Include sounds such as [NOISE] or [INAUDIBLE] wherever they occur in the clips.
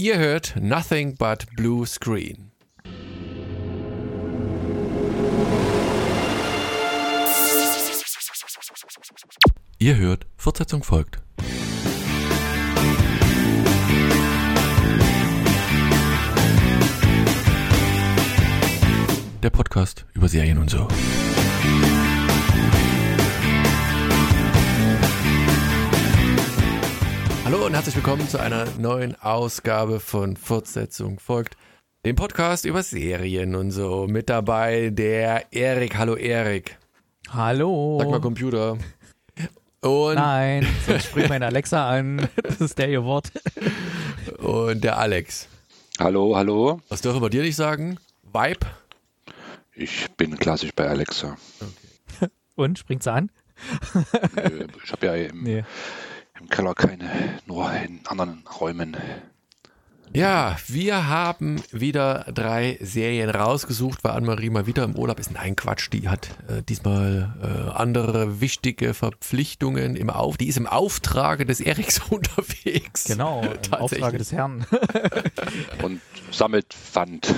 Ihr hört Nothing But Blue Screen. Ihr hört, Fortsetzung folgt. Der Podcast über Serien und so. Hallo und herzlich willkommen zu einer neuen Ausgabe von Fortsetzung folgt. Dem Podcast über Serien und so. Mit dabei der Erik. Hallo Erik. Hallo. Sag mal Computer. Und Nein, [LAUGHS] sonst springt meine Alexa an. Das ist der ihr Wort. Und der Alex. Hallo, hallo. Was dürfen wir dir nicht sagen? Vibe? Ich bin klassisch bei Alexa. Okay. Und, springt sie an? ich habe ja im, nee. Im Keller keine, nur in anderen Räumen. Ja, wir haben wieder drei Serien rausgesucht, weil Anne-Marie mal wieder im Urlaub ist. Nein, Quatsch, die hat äh, diesmal äh, andere wichtige Verpflichtungen im Auf. Die ist im Auftrage des Eriks [LAUGHS] unterwegs. Genau, im Auftrage des Herrn. [LAUGHS] Und sammelt Pfand.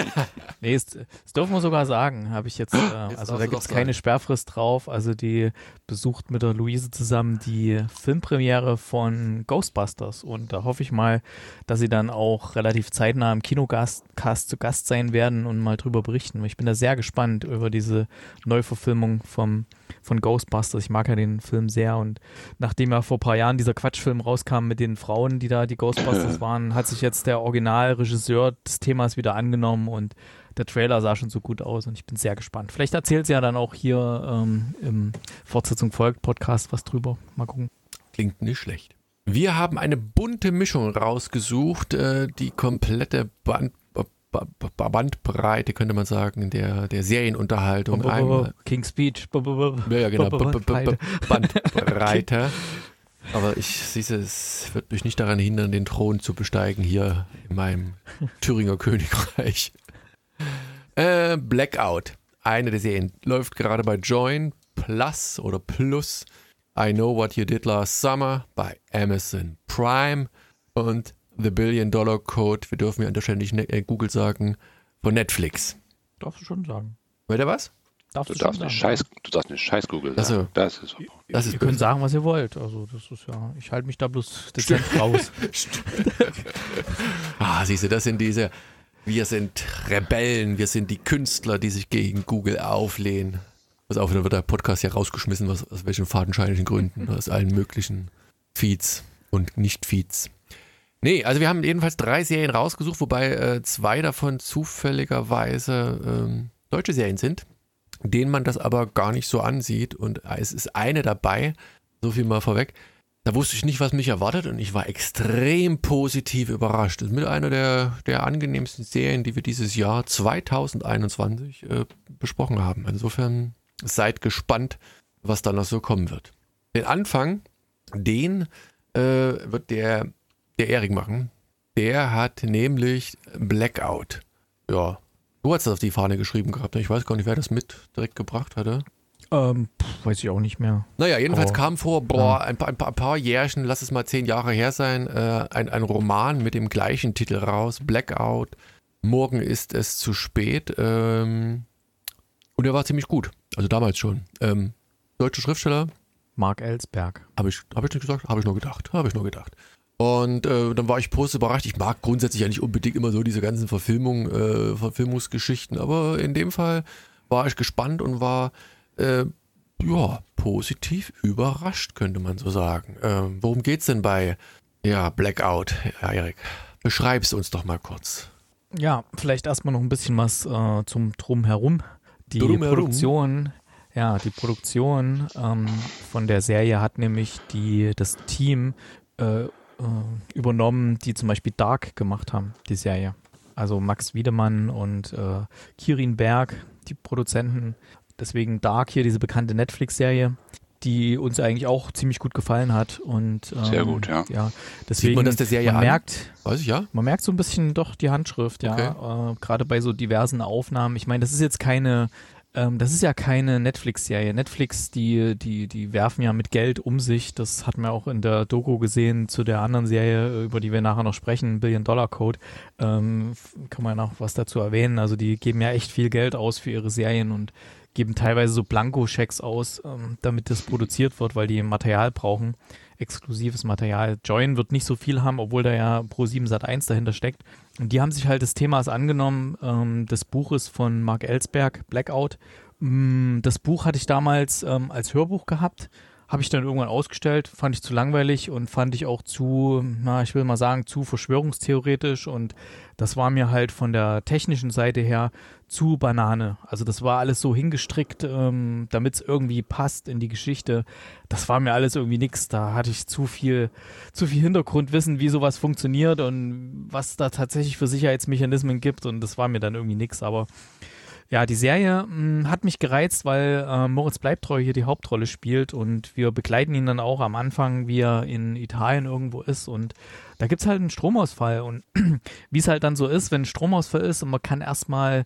[LAUGHS] nee, das, das dürfen wir sogar sagen, habe ich jetzt. Äh, also da gibt es keine Sperrfrist drauf. Also die besucht mit der Luise zusammen die Filmpremiere von Ghostbusters. Und da hoffe ich mal, dass sie dann dann auch relativ zeitnah im Kinocast zu Gast sein werden und mal drüber berichten. Ich bin da sehr gespannt über diese Neuverfilmung vom, von Ghostbusters. Ich mag ja den Film sehr und nachdem ja vor ein paar Jahren dieser Quatschfilm rauskam mit den Frauen, die da die Ghostbusters waren, hat sich jetzt der Originalregisseur des Themas wieder angenommen und der Trailer sah schon so gut aus und ich bin sehr gespannt. Vielleicht erzählt sie ja dann auch hier ähm, im Fortsetzung folgt Podcast was drüber. Mal gucken. Klingt nicht schlecht. Wir haben eine bunte Mischung rausgesucht, äh, die komplette Band, Bandbreite, könnte man sagen, der, der Serienunterhaltung. King's Speech. Ja, ja, genau. Bandbreite. Aber ich sehe, es wird mich nicht daran hindern, den Thron zu besteigen hier in meinem Thüringer Königreich. Äh, Blackout. Eine der Serien läuft gerade bei Join Plus oder Plus. I Know What You Did Last Summer bei Amazon Prime und The Billion Dollar Code, wir dürfen ja an der Stelle nicht ne-, äh, Google sagen, von Netflix. Darfst du schon sagen. Will der was? Darfst du, du darfst nicht Scheiß, du darfst nicht Scheiß Google sagen. Also, das ist, das ist ihr könnt sagen, was ihr wollt. Also das ist ja, ich halte mich da bloß dezent raus. [LAUGHS] ah, siehst du, das sind diese, wir sind Rebellen, wir sind die Künstler, die sich gegen Google auflehnen. Pass auf, dann wird der Podcast ja rausgeschmissen, was, aus welchen fadenscheinlichen Gründen, aus allen möglichen Feeds und Nicht-Feeds. Nee, also wir haben jedenfalls drei Serien rausgesucht, wobei äh, zwei davon zufälligerweise ähm, deutsche Serien sind, denen man das aber gar nicht so ansieht. Und es ist eine dabei, so viel mal vorweg. Da wusste ich nicht, was mich erwartet und ich war extrem positiv überrascht. Das ist mit einer der, der angenehmsten Serien, die wir dieses Jahr 2021 äh, besprochen haben. Insofern seid gespannt, was da noch so kommen wird. Den Anfang, den äh, wird der, der Erik machen. Der hat nämlich Blackout. Ja, du hast das auf die Fahne geschrieben gehabt. Ne? Ich weiß gar nicht, wer das mit direkt gebracht hatte. Ähm, pff, weiß ich auch nicht mehr. Naja, jedenfalls Aber, kam vor, boah, ein, paar, ein, paar, ein paar Jährchen, lass es mal zehn Jahre her sein, äh, ein, ein Roman mit dem gleichen Titel raus, Blackout. Morgen ist es zu spät. Ähm, und er war ziemlich gut. Also damals schon. Ähm, deutsche Schriftsteller. Mark Ellsberg. Habe ich, hab ich nicht gesagt? Habe ich nur gedacht. Habe ich nur gedacht. Und äh, dann war ich positiv überrascht. Ich mag grundsätzlich ja nicht unbedingt immer so diese ganzen Verfilmungen, äh, Verfilmungsgeschichten, aber in dem Fall war ich gespannt und war äh, ja positiv überrascht, könnte man so sagen. Ähm, worum geht's denn bei ja, Blackout, ja, Erik? Beschreib's uns doch mal kurz. Ja, vielleicht erstmal noch ein bisschen was äh, zum Drumherum die Drumherum. Produktion, ja, die Produktion ähm, von der Serie hat nämlich die, das Team äh, äh, übernommen, die zum Beispiel Dark gemacht haben, die Serie. Also Max Wiedemann und äh, Kirin Berg, die Produzenten. Deswegen Dark hier, diese bekannte Netflix-Serie, die uns eigentlich auch ziemlich gut gefallen hat. Und, ähm, Sehr gut, ja. ja deswegen, Sieht man das der Serie man an? merkt, Weiß ich, ja. Man merkt so ein bisschen doch die Handschrift, ja. Okay. Äh, Gerade bei so diversen Aufnahmen. Ich meine, das ist jetzt keine ähm, das ist ja keine Netflix-Serie. Netflix, die, die, die werfen ja mit Geld um sich. Das hat man auch in der Doku gesehen zu der anderen Serie, über die wir nachher noch sprechen, Billion Dollar Code. Ähm, kann man noch was dazu erwähnen. Also die geben ja echt viel Geld aus für ihre Serien und geben teilweise so Blanko-Schecks aus, ähm, damit das produziert wird, weil die Material brauchen. Exklusives Material. Join wird nicht so viel haben, obwohl da ja Pro7 Sat 1 dahinter steckt. Und die haben sich halt des Themas angenommen, ähm, des Buches von Mark Ellsberg, Blackout. Mm, das Buch hatte ich damals ähm, als Hörbuch gehabt habe ich dann irgendwann ausgestellt, fand ich zu langweilig und fand ich auch zu, na, ich will mal sagen, zu verschwörungstheoretisch und das war mir halt von der technischen Seite her zu Banane. Also das war alles so hingestrickt, ähm, damit es irgendwie passt in die Geschichte. Das war mir alles irgendwie nix. Da hatte ich zu viel, zu viel Hintergrundwissen, wie sowas funktioniert und was da tatsächlich für Sicherheitsmechanismen gibt und das war mir dann irgendwie nix. Aber ja, die Serie mh, hm, hat mich gereizt, weil äh, Moritz Bleibtreu hier die Hauptrolle spielt und wir begleiten ihn dann auch am Anfang, wie er in Italien irgendwo ist. Und da gibt es halt einen Stromausfall und [CLEARS THROAT] wie es halt dann so ist, wenn ein Stromausfall ist und man kann erstmal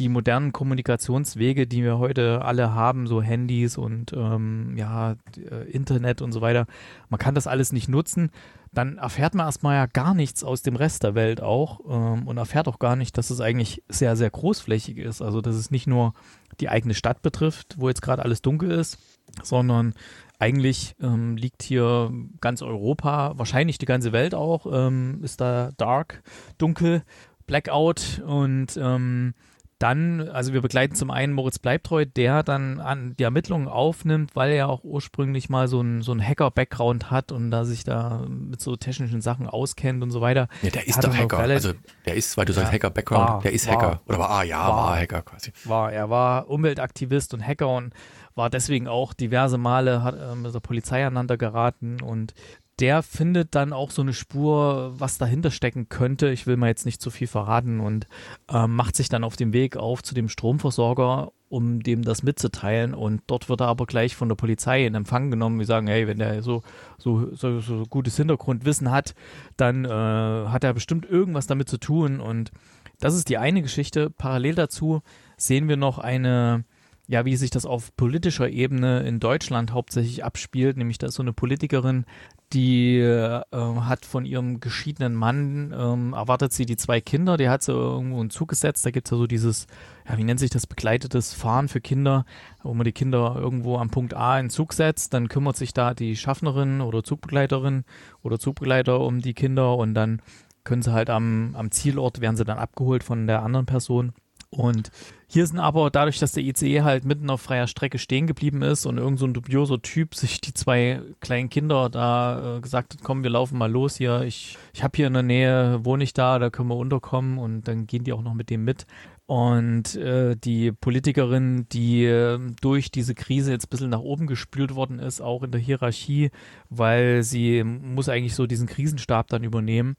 die modernen Kommunikationswege, die wir heute alle haben, so Handys und ähm, ja, äh, Internet und so weiter, man kann das alles nicht nutzen dann erfährt man erstmal ja gar nichts aus dem Rest der Welt auch ähm, und erfährt auch gar nicht, dass es eigentlich sehr, sehr großflächig ist. Also, dass es nicht nur die eigene Stadt betrifft, wo jetzt gerade alles dunkel ist, sondern eigentlich ähm, liegt hier ganz Europa, wahrscheinlich die ganze Welt auch, ähm, ist da dark, dunkel, Blackout und ähm, dann, also wir begleiten zum einen Moritz Bleibtreu, der dann an die Ermittlungen aufnimmt, weil er auch ursprünglich mal so ein, so ein Hacker-Background hat und da sich da mit so technischen Sachen auskennt und so weiter. Ja, der ist doch Hacker. Also der ist, weil du sagst ja, Hacker-Background, der ist Hacker. War, Oder war, ah ja, war, war, Hacker quasi. War, er war Umweltaktivist und Hacker und war deswegen auch diverse Male hat, äh, mit der Polizei aneinander geraten und der findet dann auch so eine Spur, was dahinter stecken könnte. Ich will mal jetzt nicht zu viel verraten und äh, macht sich dann auf dem Weg auf zu dem Stromversorger, um dem das mitzuteilen. Und dort wird er aber gleich von der Polizei in Empfang genommen. Wir sagen, hey, wenn der so, so, so, so gutes Hintergrundwissen hat, dann äh, hat er bestimmt irgendwas damit zu tun. Und das ist die eine Geschichte. Parallel dazu sehen wir noch eine ja, wie sich das auf politischer Ebene in Deutschland hauptsächlich abspielt, nämlich da ist so eine Politikerin, die äh, hat von ihrem geschiedenen Mann, ähm, erwartet sie die zwei Kinder, die hat sie irgendwo in Zug gesetzt, da gibt es ja so dieses, ja, wie nennt sich das, begleitetes Fahren für Kinder, wo man die Kinder irgendwo am Punkt A in Zug setzt, dann kümmert sich da die Schaffnerin oder Zugbegleiterin oder Zugbegleiter um die Kinder und dann können sie halt am, am Zielort, werden sie dann abgeholt von der anderen Person und hier sind aber dadurch, dass der ICE halt mitten auf freier Strecke stehen geblieben ist und irgend so ein dubioser Typ sich die zwei kleinen Kinder da äh, gesagt hat, komm, wir laufen mal los hier. Ich, ich habe hier in der Nähe, wohne ich da, da können wir unterkommen und dann gehen die auch noch mit dem mit. Und äh, die Politikerin, die äh, durch diese Krise jetzt ein bisschen nach oben gespült worden ist, auch in der Hierarchie, weil sie muss eigentlich so diesen Krisenstab dann übernehmen.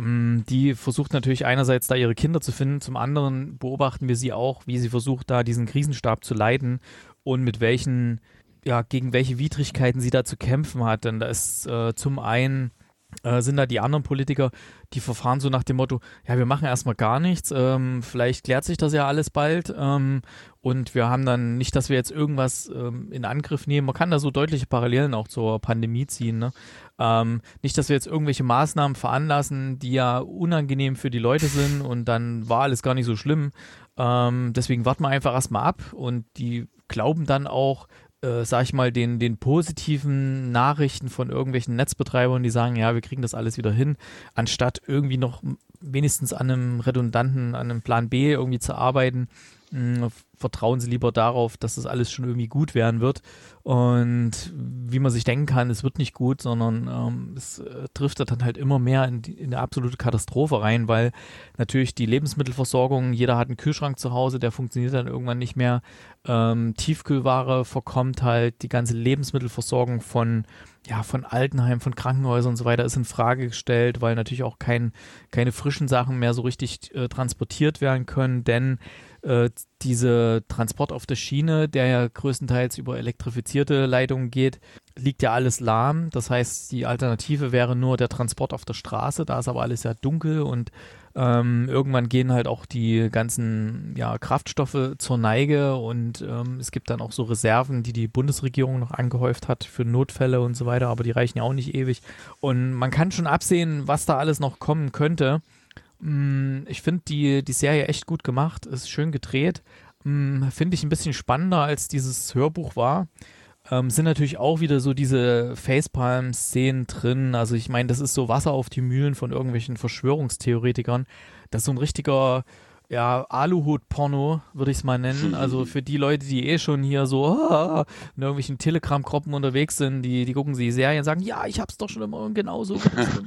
Ähm, die versucht natürlich einerseits da ihre Kinder zu finden, zum anderen beobachten wir sie auch, wie sie versucht da diesen Krisenstab zu leiten und mit welchen, ja, gegen welche Widrigkeiten sie da zu kämpfen hat. Denn da ist äh, zum einen äh, sind da die anderen Politiker, die verfahren so nach dem Motto, ja, wir machen erstmal gar nichts, ähm, vielleicht klärt sich das ja alles bald ähm, und wir haben dann nicht, dass wir jetzt irgendwas ähm, in Angriff nehmen. Man kann da so deutliche Parallelen auch zur Pandemie ziehen. Ne? Ähm, nicht, dass wir jetzt irgendwelche Maßnahmen veranlassen, die ja unangenehm für die Leute sind und dann war alles gar nicht so schlimm. Ähm, deswegen warten wir einfach erstmal ab und die glauben dann auch, äh, sag ich mal, den, den positiven Nachrichten von irgendwelchen Netzbetreibern, die sagen, ja, wir kriegen das alles wieder hin, anstatt irgendwie noch wenigstens an einem redundanten, an einem Plan B irgendwie zu arbeiten, mh, vertrauen sie lieber darauf, dass das alles schon irgendwie gut werden wird. Und wie man sich denken kann, es wird nicht gut, sondern ähm, es äh, driftet dann halt immer mehr in, die, in eine absolute Katastrophe rein, weil natürlich die Lebensmittelversorgung, jeder hat einen Kühlschrank zu Hause, der funktioniert dann irgendwann nicht mehr. Ähm, Tiefkühlware verkommt halt, die ganze Lebensmittelversorgung von ja, von Altenheimen, von Krankenhäusern und so weiter ist in Frage gestellt, weil natürlich auch kein, keine frischen Sachen mehr so richtig äh, transportiert werden können, denn äh, diese Transport auf der Schiene, der ja größtenteils über elektrifizierte Leitungen geht, liegt ja alles lahm. Das heißt, die Alternative wäre nur der Transport auf der Straße. Da ist aber alles ja dunkel und äh, Ähm, irgendwann gehen halt auch die ganzen ja, Kraftstoffe zur Neige und ähm, es gibt dann auch so Reserven, die die Bundesregierung noch angehäuft hat für Notfälle und so weiter, aber die reichen ja auch nicht ewig. Und man kann schon absehen, was da alles noch kommen könnte. Mm, ich finde die, die Serie echt gut gemacht, ist schön gedreht. Mm, finde ich ein bisschen spannender, als dieses Hörbuch war. Ähm, sind natürlich auch wieder so diese Facepalm-Szenen drin. Also ich meine, das ist so Wasser auf die Mühlen von irgendwelchen Verschwörungstheoretikern. Das ist so ein richtiger ja, Aluhut-Porno, würde ich es mal nennen. [LAUGHS] Also für die Leute, die eh schon hier so ah, [LAUGHS] in irgendwelchen Telegram-Gruppen unterwegs sind, die, die gucken sich die Serien und sagen, ja, ich hab's doch schon immer und genauso,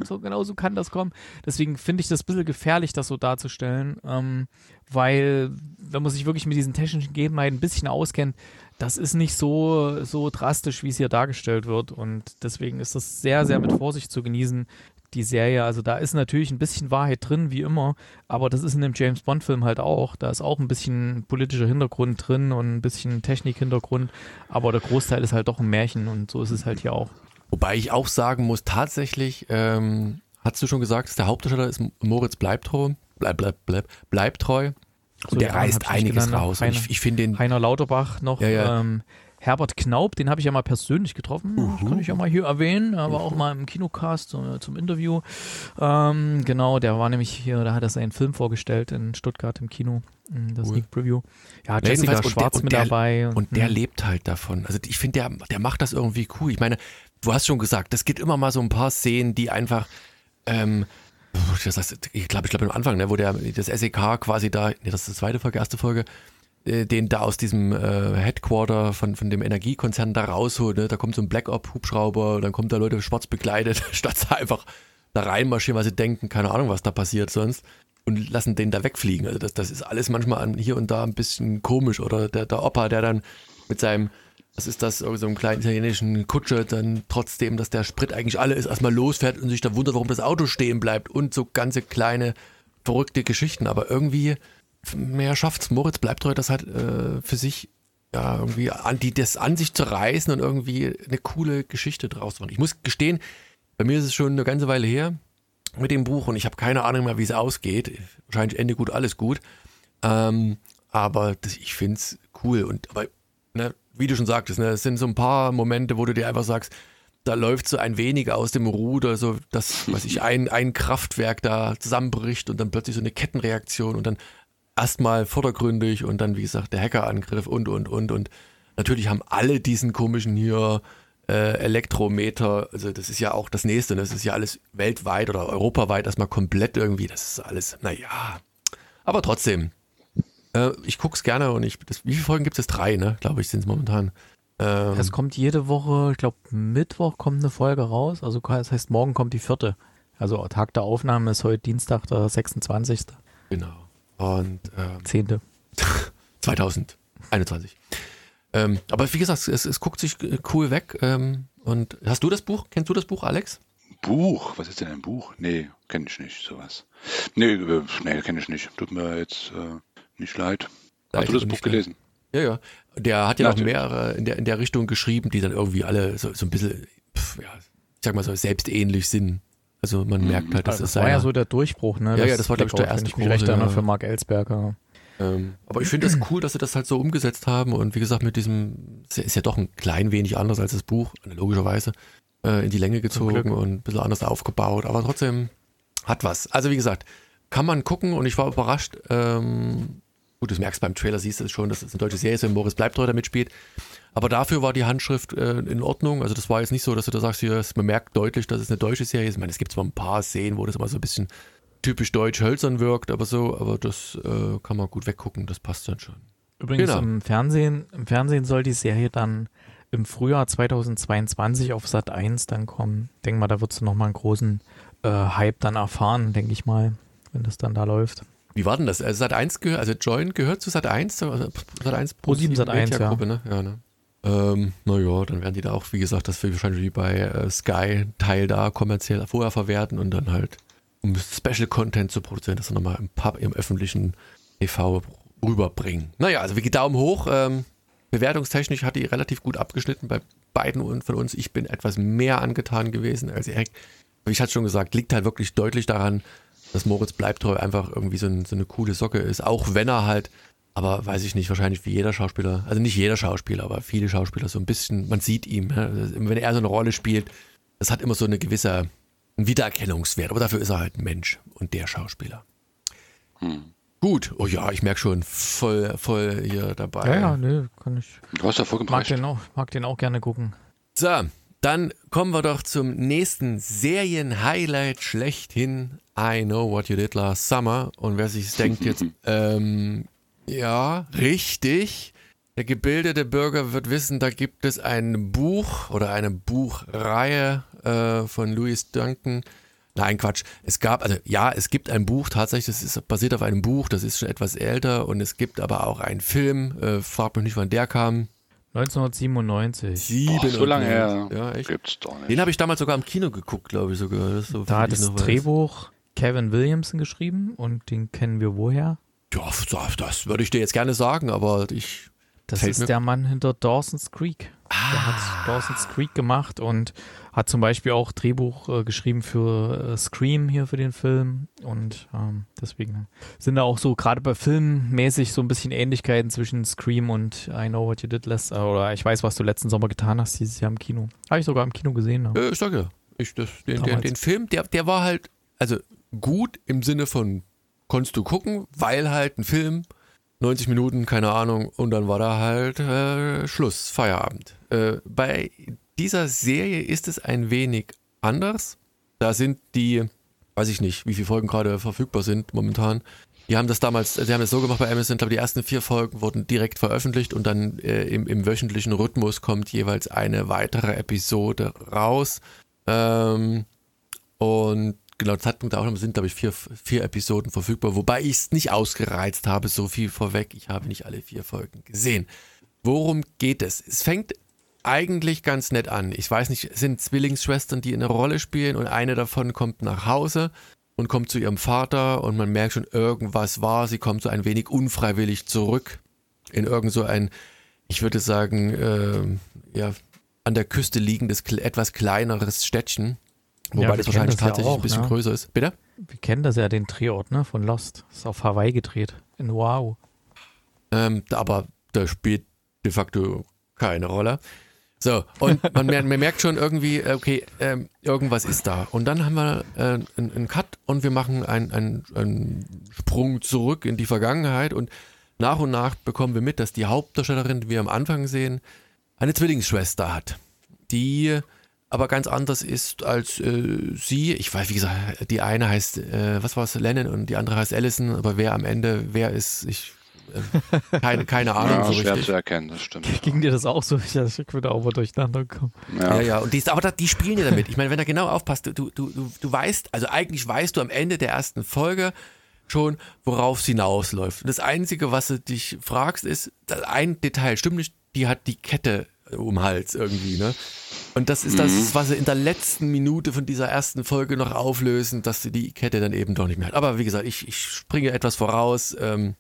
so, genauso kann das kommen. Deswegen finde ich das ein bisschen gefährlich, das so darzustellen, ähm, weil wenn man sich wirklich mit diesen technischen Gegebenheiten ein bisschen auskennt, das ist nicht so, so drastisch, wie es hier dargestellt wird. Und deswegen ist das sehr, sehr mit Vorsicht zu genießen die Serie. Also da ist natürlich ein bisschen Wahrheit drin, wie immer, aber das ist in dem James Bond-Film halt auch. Da ist auch ein bisschen politischer Hintergrund drin und ein bisschen Technik-Hintergrund, aber der Großteil ist halt doch ein Märchen und so ist es halt hier auch. Wobei ich auch sagen muss, tatsächlich, ähm, hast du schon gesagt, der Hauptdarsteller ist Moritz Bleibtreu, bleib, bleib, bleib, Bleibtreu. Und so, der reißt einiges genannt, raus. Heiner, ich, ich finde den. Heiner Lauterbach noch. Ja, ja. Ähm, Herbert Knaub, den habe ich ja mal persönlich getroffen, uh -huh. kann ich ja mal hier erwähnen, aber auch mal im Kinocast zum, zum Interview. Ähm, genau, der war nämlich hier, da hat er seinen Film vorgestellt in Stuttgart im Kino, das cool. Sneak Preview. Ja, Jessica ja, Schwarz der, mit der, dabei. Und, und der hm. lebt halt davon. Also ich finde, der, der macht das irgendwie cool. Ich meine, du hast schon gesagt, es gibt immer mal so ein paar Szenen, die einfach ähm, das heißt, ich glaube, ich glaube am Anfang, ne, wo der das SEK quasi da, nee, das ist die zweite Folge, erste Folge, äh, den da aus diesem äh, Headquarter von, von dem Energiekonzern da rausholt. Ne? Da kommt so ein Black Op Hubschrauber, dann kommt da Leute schwarz bekleidet, [LAUGHS] statt einfach da reinmarschieren, weil sie denken, keine Ahnung, was da passiert sonst und lassen den da wegfliegen. Also das, das ist alles manchmal an, hier und da ein bisschen komisch oder der, der Opa, der dann mit seinem, was ist das, so einem kleinen italienischen Kutsche, dann trotzdem, dass der Sprit eigentlich alle ist, erstmal losfährt und sich dann wundert, warum das Auto stehen bleibt und so ganze kleine verrückte Geschichten. Aber irgendwie mehr schafft's. Moritz bleibt treu, das halt äh, für sich ja, irgendwie an, die, das an sich zu reißen und irgendwie eine coole Geschichte draus zu machen. Ich muss gestehen, bei mir ist es schon eine ganze Weile her mit dem Buch und ich habe keine Ahnung mehr, wie es ausgeht. Wahrscheinlich Ende gut, alles gut. Ähm, aber das, ich finde es cool. Und aber, ne, wie du schon sagtest, ne, es sind so ein paar Momente, wo du dir einfach sagst, da läuft so ein wenig aus dem Ruder, so dass, weiß ich, ein, ein Kraftwerk da zusammenbricht und dann plötzlich so eine Kettenreaktion und dann erstmal vordergründig und dann, wie gesagt, der Hackerangriff und, und, und. Und natürlich haben alle diesen komischen hier äh, Elektrometer, also das ist ja auch das nächste, ne? das ist ja alles weltweit oder europaweit erstmal komplett irgendwie, das ist alles, naja. Aber trotzdem, äh, ich gucke es gerne und ich, das, wie viele Folgen gibt es? Drei, ne? Glaube ich, sind es momentan. Ähm, es kommt jede Woche, ich glaube, Mittwoch kommt eine Folge raus, also das heißt, morgen kommt die vierte. Also Tag der Aufnahme ist heute Dienstag, der 26. Genau. Und ähm, Zehnte. [LAUGHS] 2021. Ähm, aber wie gesagt, es, es guckt sich cool weg. Ähm, und hast du das Buch? Kennst du das Buch, Alex? Buch? Was ist denn ein Buch? Nee, kenne ich nicht, sowas. Nee, äh, nee kenne ich nicht. Tut mir jetzt äh, nicht leid. Hast du das Buch gelesen? Ja, ja. Der hat ja noch mehrere in der, in der Richtung geschrieben, die dann irgendwie alle so, so ein bisschen, pf, ja, ich sag mal so, selbstähnlich sind. Also man mhm. merkt halt, dass das, das war ja so der Durchbruch, ne? Ja, ja, das war glaube ich der erste große. Recht ja. für Mark Ellsberger. Ähm, aber ich finde das cool, dass sie das halt so umgesetzt haben und wie gesagt mit diesem, ist ja doch ein klein wenig anders als das Buch, logischerweise, äh, in die Länge gezogen und ein bisschen anders aufgebaut, aber trotzdem hat was. Also wie gesagt, kann man gucken und ich war überrascht. Ähm, gut, du merkst beim Trailer, siehst du schon, dass es eine deutsche Serie ist, wenn Boris Bleibtreu da mitspielt. Aber dafür war die Handschrift äh, in Ordnung. Also das war jetzt nicht so, dass du da sagst, hier, man merkt deutlich, dass es eine deutsche Serie ist. Ich meine, es gibt zwar ein paar Szenen, wo das immer so ein bisschen typisch deutsch hölzern wirkt, aber so, aber das äh, kann man gut weggucken, das passt dann schon. Übrigens genau. im Fernsehen, im Fernsehen soll die Serie dann im Frühjahr 2022 auf Sat 1 dann kommen. Denk mal, da wird du nochmal einen großen äh, Hype dann erfahren, denke ich mal, wenn das dann da läuft. Wie war denn das? Also Sat 1 gehört, also Join gehört zu Sat 1, Sat 1 Pro 7 Sat 1, ja. Ne? ja ne? Ähm, naja, dann werden die da auch, wie gesagt, das wird wahrscheinlich wie bei äh, Sky Teil da kommerziell vorher verwerten und dann halt, um Special Content zu produzieren, das dann nochmal im Pub, im öffentlichen TV rüberbringen. Naja, also wie Daumen hoch. Ähm, bewertungstechnisch hat die relativ gut abgeschnitten bei beiden von uns. Ich bin etwas mehr angetan gewesen als. Wie ich hatte schon gesagt, liegt halt wirklich deutlich daran, dass Moritz Bleibtreu einfach irgendwie so, ein, so eine coole Socke ist, auch wenn er halt aber weiß ich nicht, wahrscheinlich wie jeder Schauspieler, also nicht jeder Schauspieler, aber viele Schauspieler so ein bisschen, man sieht ihm, wenn er so eine Rolle spielt, das hat immer so eine gewisse Wiedererkennungswert, aber dafür ist er halt ein Mensch und der Schauspieler. Hm. Gut, oh ja, ich merke schon, voll, voll hier dabei. Ja, ja, nö, kann ich. Du hast ja vollkommen mag den, auch, mag den auch gerne gucken. So, dann kommen wir doch zum nächsten Serien-Highlight schlechthin. I Know What You Did Last Summer. Und wer sich denkt jetzt, [LAUGHS] ähm, ja, richtig. Der gebildete Bürger wird wissen, da gibt es ein Buch oder eine Buchreihe äh, von Louis Duncan. Nein, Quatsch. Es gab, also ja, es gibt ein Buch, tatsächlich, das ist basiert auf einem Buch, das ist schon etwas älter und es gibt aber auch einen Film, äh, frag mich nicht, wann der kam. 1997. Sieben oh, so lange her. Ja, echt. Gibt's doch nicht. Den habe ich damals sogar im Kino geguckt, glaube ich sogar. Das so da hat das Drehbuch Kevin Williamson geschrieben und den kennen wir woher? Ja, das würde ich dir jetzt gerne sagen, aber ich. Das ist der Mann hinter Dawson's Creek. Ah. Der hat Dawson's Creek gemacht und hat zum Beispiel auch Drehbuch äh, geschrieben für äh, Scream hier für den Film. Und ähm, deswegen sind da auch so, gerade bei Filmen mäßig, so ein bisschen Ähnlichkeiten zwischen Scream und I Know What You Did Last, äh, oder ich weiß, was du letzten Sommer getan hast, dieses Jahr im Kino. Habe ich sogar im Kino gesehen. Ne? Ja, ich sage ja. Ich, das, den, den, den Film, der, der war halt, also gut im Sinne von konntest du gucken, weil halt ein Film, 90 Minuten, keine Ahnung, und dann war da halt äh, Schluss, Feierabend. Äh, bei dieser Serie ist es ein wenig anders. Da sind die, weiß ich nicht, wie viele Folgen gerade verfügbar sind momentan. Die haben das damals, die haben es so gemacht bei Amazon, glaube die ersten vier Folgen wurden direkt veröffentlicht und dann äh, im, im, wöchentlichen Rhythmus kommt jeweils eine weitere Episode raus. Ähm, und genau, Zeitpunkt der Aufnahme sind, glaube ich, vier, vier Episoden verfügbar, wobei ich es nicht ausgereizt habe, so viel vorweg. Ich habe nicht alle vier Folgen gesehen. Worum geht es? Es fängt eigentlich ganz nett an. Ich weiß nicht, es sind Zwillingsschwestern, die eine Rolle spielen und eine davon kommt nach Hause und kommt zu ihrem Vater und man merkt schon, irgendwas war. Sie kommt so ein wenig unfreiwillig zurück in irgend so ein, ich würde sagen, äh, ja, an der Küste liegendes, etwas kleineres Städtchen Wobei ja, das wahrscheinlich das tatsächlich ja auch, ein bisschen ne? größer ist. Bitte? Wir kennen das ja, den Drehort ne, von Lost. Ist auf Hawaii gedreht. In Wow. Ähm, aber da spielt de facto keine Rolle. So, und [LAUGHS] man, man merkt schon irgendwie, okay, ähm, irgendwas ist da. Und dann haben wir äh, einen, einen Cut und wir machen einen, einen, einen Sprung zurück in die Vergangenheit und nach und nach bekommen wir mit, dass die Hauptdarstellerin, die wir am Anfang sehen, eine Zwillingsschwester hat, die aber ganz anders ist als äh, sie. Ich weiß, wie gesagt, die eine heißt, äh, was war es, Lennon und die andere heißt Allison, aber wer am Ende wer ist, ich äh, keine, [LAUGHS] keine Ahnung. Ja, so schwer richtig. zu erkennen, das stimmt. Ging dir das auch so? Ich, ich würde auch mal durcheinander kommen. Ja, ja, ja. und die, aber da, die spielen ja damit. Ich meine, wenn er genau aufpasst, du, du, du, du weißt, also eigentlich weißt du am Ende der ersten Folge, schon, worauf es hinausläuft. Und das Einzige, was du dich fragst, ist, ein Detail stimmt nicht, die hat die Kette um den Hals irgendwie, ne? Und das ist das, mhm. was sie in der letzten Minute von dieser ersten Folge noch auflösen, dass sie die Kette dann eben doch nicht mehr hat. Aber wie gesagt, ich, ich springe etwas voraus. Ähm,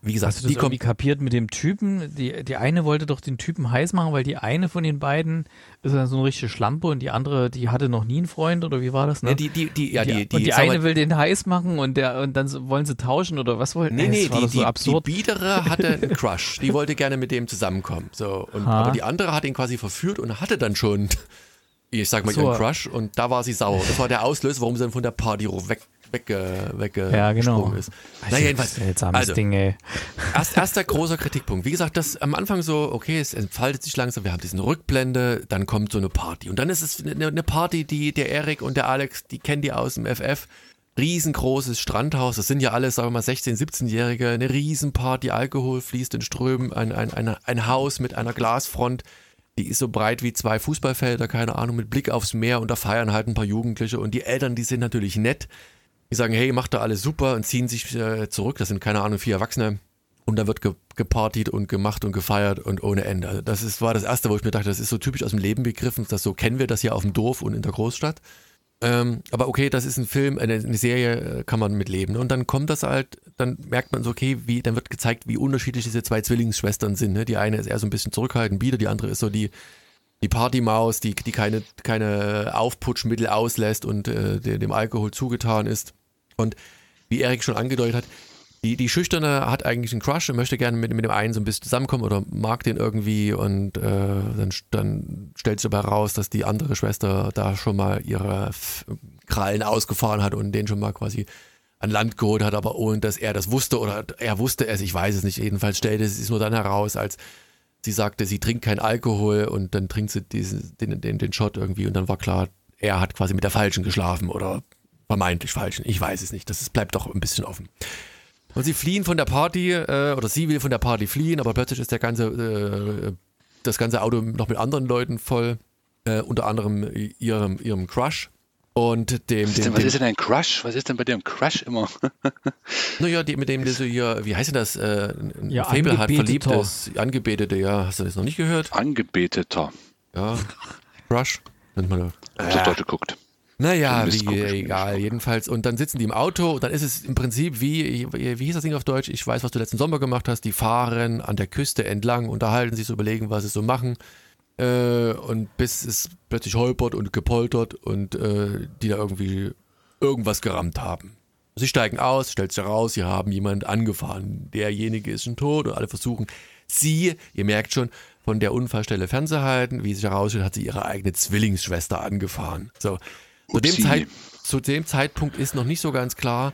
wie gesagt, Hast du das die irgendwie kapiert mit dem Typen? Die, die eine wollte doch den Typen heiß machen, weil die eine von den beiden ist dann so eine richtige Schlampe und die andere, die hatte noch nie einen Freund oder wie war das? Ne? Ja, die, die, die, ja, die, die, und die eine will den heiß machen und der und dann wollen sie tauschen oder was wollen? Nee, nee, die, so die, die Biedere hatte einen [LAUGHS] Crush. Die wollte gerne mit dem zusammenkommen. So, und, aber die andere hat ihn quasi verführt und hatte dann schon, [LAUGHS] ich sag mal, so. ihren Crush und da war sie sauer. Das war der Auslöser, warum sie dann von der Party weg wegge, weggesprungen ja, genau. ist. Na, jedenfalls. Seltsames also, Ding, ey. Erst, [LAUGHS] erster großer Kritikpunkt. Wie gesagt, das am Anfang so, okay, es entfaltet sich langsam, wir haben diesen Rückblende, dann kommt so eine Party. Und dann ist es eine, eine Party, die der Erik und der Alex, die kennen die aus dem FF. Riesengroßes Strandhaus, das sind ja alles, sagen wir mal, 16-, 17-Jährige, eine Riesenparty, Alkohol fließt in Strömen, ein, ein, ein, ein Haus mit einer Glasfront, die ist so breit wie zwei Fußballfelder, keine Ahnung, mit Blick aufs Meer und da feiern halt ein paar Jugendliche und die Eltern, die sind natürlich nett die sagen, hey, macht da alles super und ziehen sich äh, zurück. Das sind, keine Ahnung, vier Erwachsene. Und da wird ge gepartied und gemacht und gefeiert und ohne Ende. Also das ist, war das Erste, wo ich mir dachte, das ist so typisch aus dem Leben begriffen. Das so kennen wir das hier auf dem Dorf und in der Großstadt. Ähm, aber okay, das ist ein Film, eine, eine, Serie, äh, kann man mitleben. Und dann kommt das halt, dann merkt man so, okay, wie, dann wird gezeigt, wie unterschiedlich diese zwei Zwillingsschwestern sind. Ne? Die eine ist eher so ein bisschen zurückhaltend, bieder, die andere ist so die, die Partymaus, die, die keine, keine Aufputschmittel auslässt und äh, dem Alkohol zugetan ist. Und wie Erik schon angedeutet hat, die, die Schüchterne hat eigentlich einen Crush und möchte gerne mit, mit dem einen so ein bisschen zusammenkommen oder mag den irgendwie und äh, dann, dann stellt sich aber heraus, dass die andere Schwester da schon mal ihre Krallen ausgefahren hat und den schon mal quasi an Land geholt hat, aber ohne dass er das wusste oder er wusste es, ich weiß es nicht. Jedenfalls stellte es sich nur dann heraus, als sie sagte, sie trinkt keinen Alkohol und dann trinkt sie diesen, den, den, den Shot irgendwie und dann war klar, er hat quasi mit der Falschen geschlafen oder vermeintlich Falschen. Ich weiß es nicht. Das ist, bleibt doch ein bisschen offen. Und sie fliehen von der Party, äh, oder sie will von der Party fliehen, aber plötzlich ist der ganze, äh, das ganze Auto noch mit anderen Leuten voll, äh, unter anderem ihrem, ihrem Crush. Und dem, was, ist denn, was ist denn ein Crush? Was ist denn bei dir ein Crush immer? [LAUGHS] naja, die, mit dem du so hier, wie heißt denn das? Äh, ein ja, Fable hat, verliebt ist, Angebetete, ja. Hast du das noch nicht gehört? Angebeteter. Ja, Crush nennt man da. Äh. Deutsche guckt. Naja, wie, egal, jedenfalls. Und dann sitzen die im Auto und dann ist es im Prinzip wie, wie hieß das Ding auf Deutsch? Ich weiß, was du letzten Sommer gemacht hast. Die fahren an der Küste entlang, unterhalten sich, so überlegen, was sie so machen. Äh, und bis es plötzlich holpert und gepoltert und äh, die da irgendwie irgendwas gerammt haben. Sie steigen aus, stellt sich heraus, sie haben jemand angefahren. Derjenige ist schon tot und alle versuchen, sie, ihr merkt schon, von der Unfallstelle fernzuhalten. Wie sich herausstellt, hat sie ihre eigene Zwillingsschwester angefahren. So, zu dem, Zeit, zu dem Zeitpunkt ist noch nicht so ganz klar,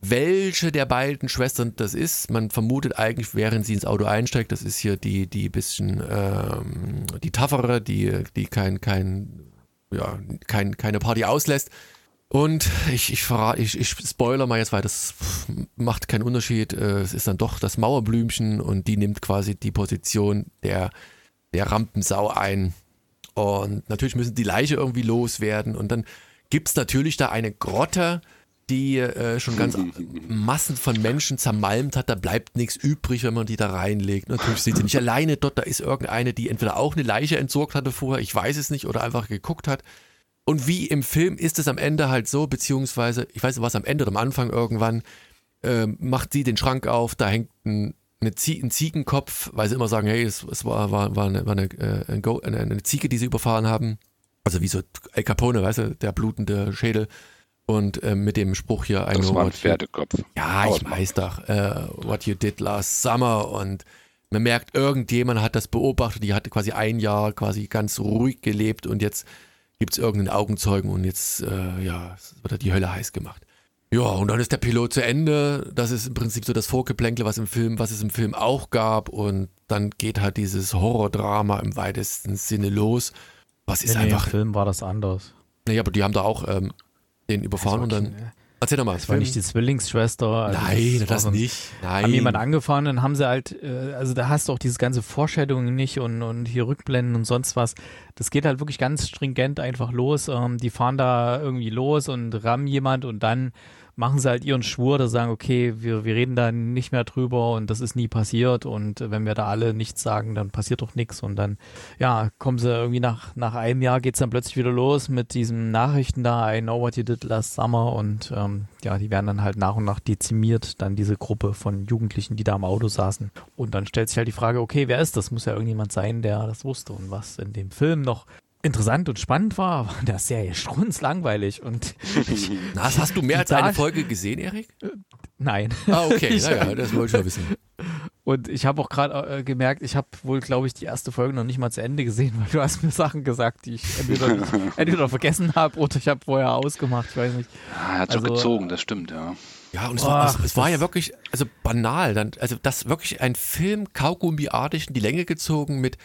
welche der beiden Schwestern das ist. Man vermutet eigentlich, während sie ins Auto einsteigt, das ist hier die, die bisschen, ähm, die taffere, die, die kein, kein, ja, kein, keine Party auslässt. Und ich, ich verrate, ich, ich spoiler mal jetzt, weil das macht keinen Unterschied. Äh, es ist dann doch das Mauerblümchen und die nimmt quasi die Position der, der Rampensau ein. Und natürlich müssen die Leiche irgendwie loswerden. Und dann gibt es natürlich da eine Grotte, die äh, schon ganz [LAUGHS] Massen von Menschen zermalmt hat. Da bleibt nichts übrig, wenn man die da reinlegt. Natürlich sind sie nicht alleine dort. Da ist irgendeine, die entweder auch eine Leiche entsorgt hatte vorher, ich weiß es nicht, oder einfach geguckt hat. Und wie im Film ist es am Ende halt so, beziehungsweise, ich weiß nicht, was am Ende oder am Anfang irgendwann, äh, macht sie den Schrank auf, da hängt ein eine Zie ein Ziegenkopf, weil sie immer sagen, hey, es, es war, war, war, eine, war eine, äh, eine, eine, Ziege, die sie überfahren haben. Also wie so El Capone, weißt du, der blutende Schädel. Und äh, mit dem Spruch hier ein Das war ein Pferdekopf. Ja, ich weiß doch. Äh, what you did last summer. Und man merkt, irgendjemand hat das beobachtet. Die hatte quasi ein Jahr quasi ganz ruhig gelebt und jetzt gibt es irgendeinen Augenzeugen und jetzt äh, ja, wird die Hölle heiß gemacht. Ja, und dann ist der Pilot zu Ende. Das ist im Prinzip so das Vorgeplänkel, was im Film, was es im Film auch gab. Und dann geht halt dieses Horrordrama im weitesten Sinne los. Was ist nee, einfach. Im Film war das anders. Naja, aber die haben da auch ähm, den überfahren und dann. Erzähl doch mal. Das war nicht die Zwillingsschwester. Also Nein, das, das nicht. Nein. Haben jemand angefahren, dann haben sie halt, äh, also da hast du auch diese ganze Vorstellung nicht und, und hier Rückblenden und sonst was. Das geht halt wirklich ganz stringent einfach los. Ähm, die fahren da irgendwie los und rammen jemand und dann machen sie halt ihren Schwur, dass sagen, okay, wir, wir reden da nicht mehr drüber und das ist nie passiert und wenn wir da alle nichts sagen, dann passiert doch nichts und dann, ja, kommen sie irgendwie nach, nach einem Jahr geht's dann plötzlich wieder los mit diesen Nachrichten da, I know what you did last summer und ähm, ja, die werden dann halt nach und nach dezimiert, dann diese Gruppe von Jugendlichen, die da im Auto saßen und dann stellt sich halt die Frage, okay, wer ist das? Muss ja irgendjemand sein, der das wusste und was in dem Film noch interessant und spannend war, war der Serie strunzlangweilig und [LAUGHS] Na, hast du mehr als eine Folge gesehen, Erik? Äh, nein. Ah, okay, [LAUGHS] naja, das wollte ich schon wissen. Und ich habe auch gerade äh, gemerkt, ich habe wohl, glaube ich, die erste Folge noch nicht mal zu Ende gesehen, weil du hast mir Sachen gesagt, die ich entweder, nicht, [LAUGHS] entweder vergessen habe oder ich habe vorher ausgemacht, ich weiß nicht. Ah, er hat also, schon gezogen, das stimmt, ja. Ja, und es, war, Ach, es, es war ja wirklich, also banal, dann, also das wirklich ein Film Kaugummiartig in die Länge gezogen mit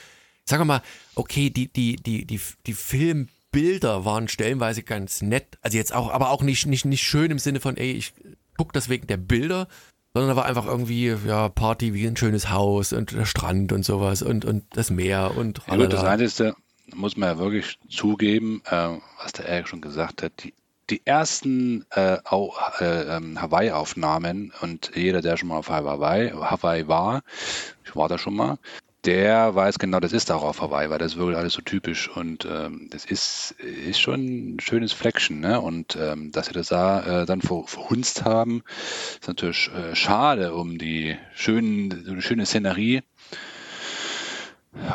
sagen wir mal, okay, die, die, die, die, die Filmbilder waren stellenweise ganz nett, also jetzt auch, aber auch nicht, nicht, nicht schön im Sinne von, ey, ich guck das wegen der Bilder, sondern da war einfach irgendwie, ja, Party wie ein schönes Haus und der Strand und sowas und, und das Meer und ja, gut, das eine ist, da muss man ja wirklich zugeben, äh, was der Eric schon gesagt hat, die, die ersten äh, äh, ähm, Hawaii-Aufnahmen und jeder, der schon mal auf Hawaii, Hawaii war, ich war da schon mal, der weiß genau, das ist auch auf Hawaii, weil das wirklich alles so typisch und ähm, das ist, ist schon ein schönes Fleckchen, ne? Und ähm, dass sie das da äh, dann ver, verhunzt haben, ist natürlich äh, schade um die schönen, so eine schöne Szenerie.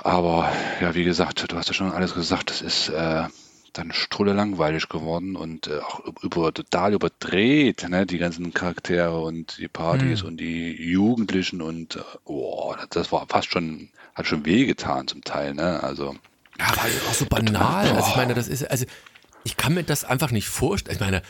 Aber ja, wie gesagt, du hast ja schon alles gesagt, das ist, äh, dann strulle langweilig geworden und äh, auch über, total überdreht, ne, die ganzen Charaktere und die Partys mhm. und die Jugendlichen und äh, oh, das war fast schon, hat schon wehgetan zum Teil, ne? Also. Ja, war auch so banal. Also ich meine, das ist, also ich kann mir das einfach nicht vorstellen. Ich meine,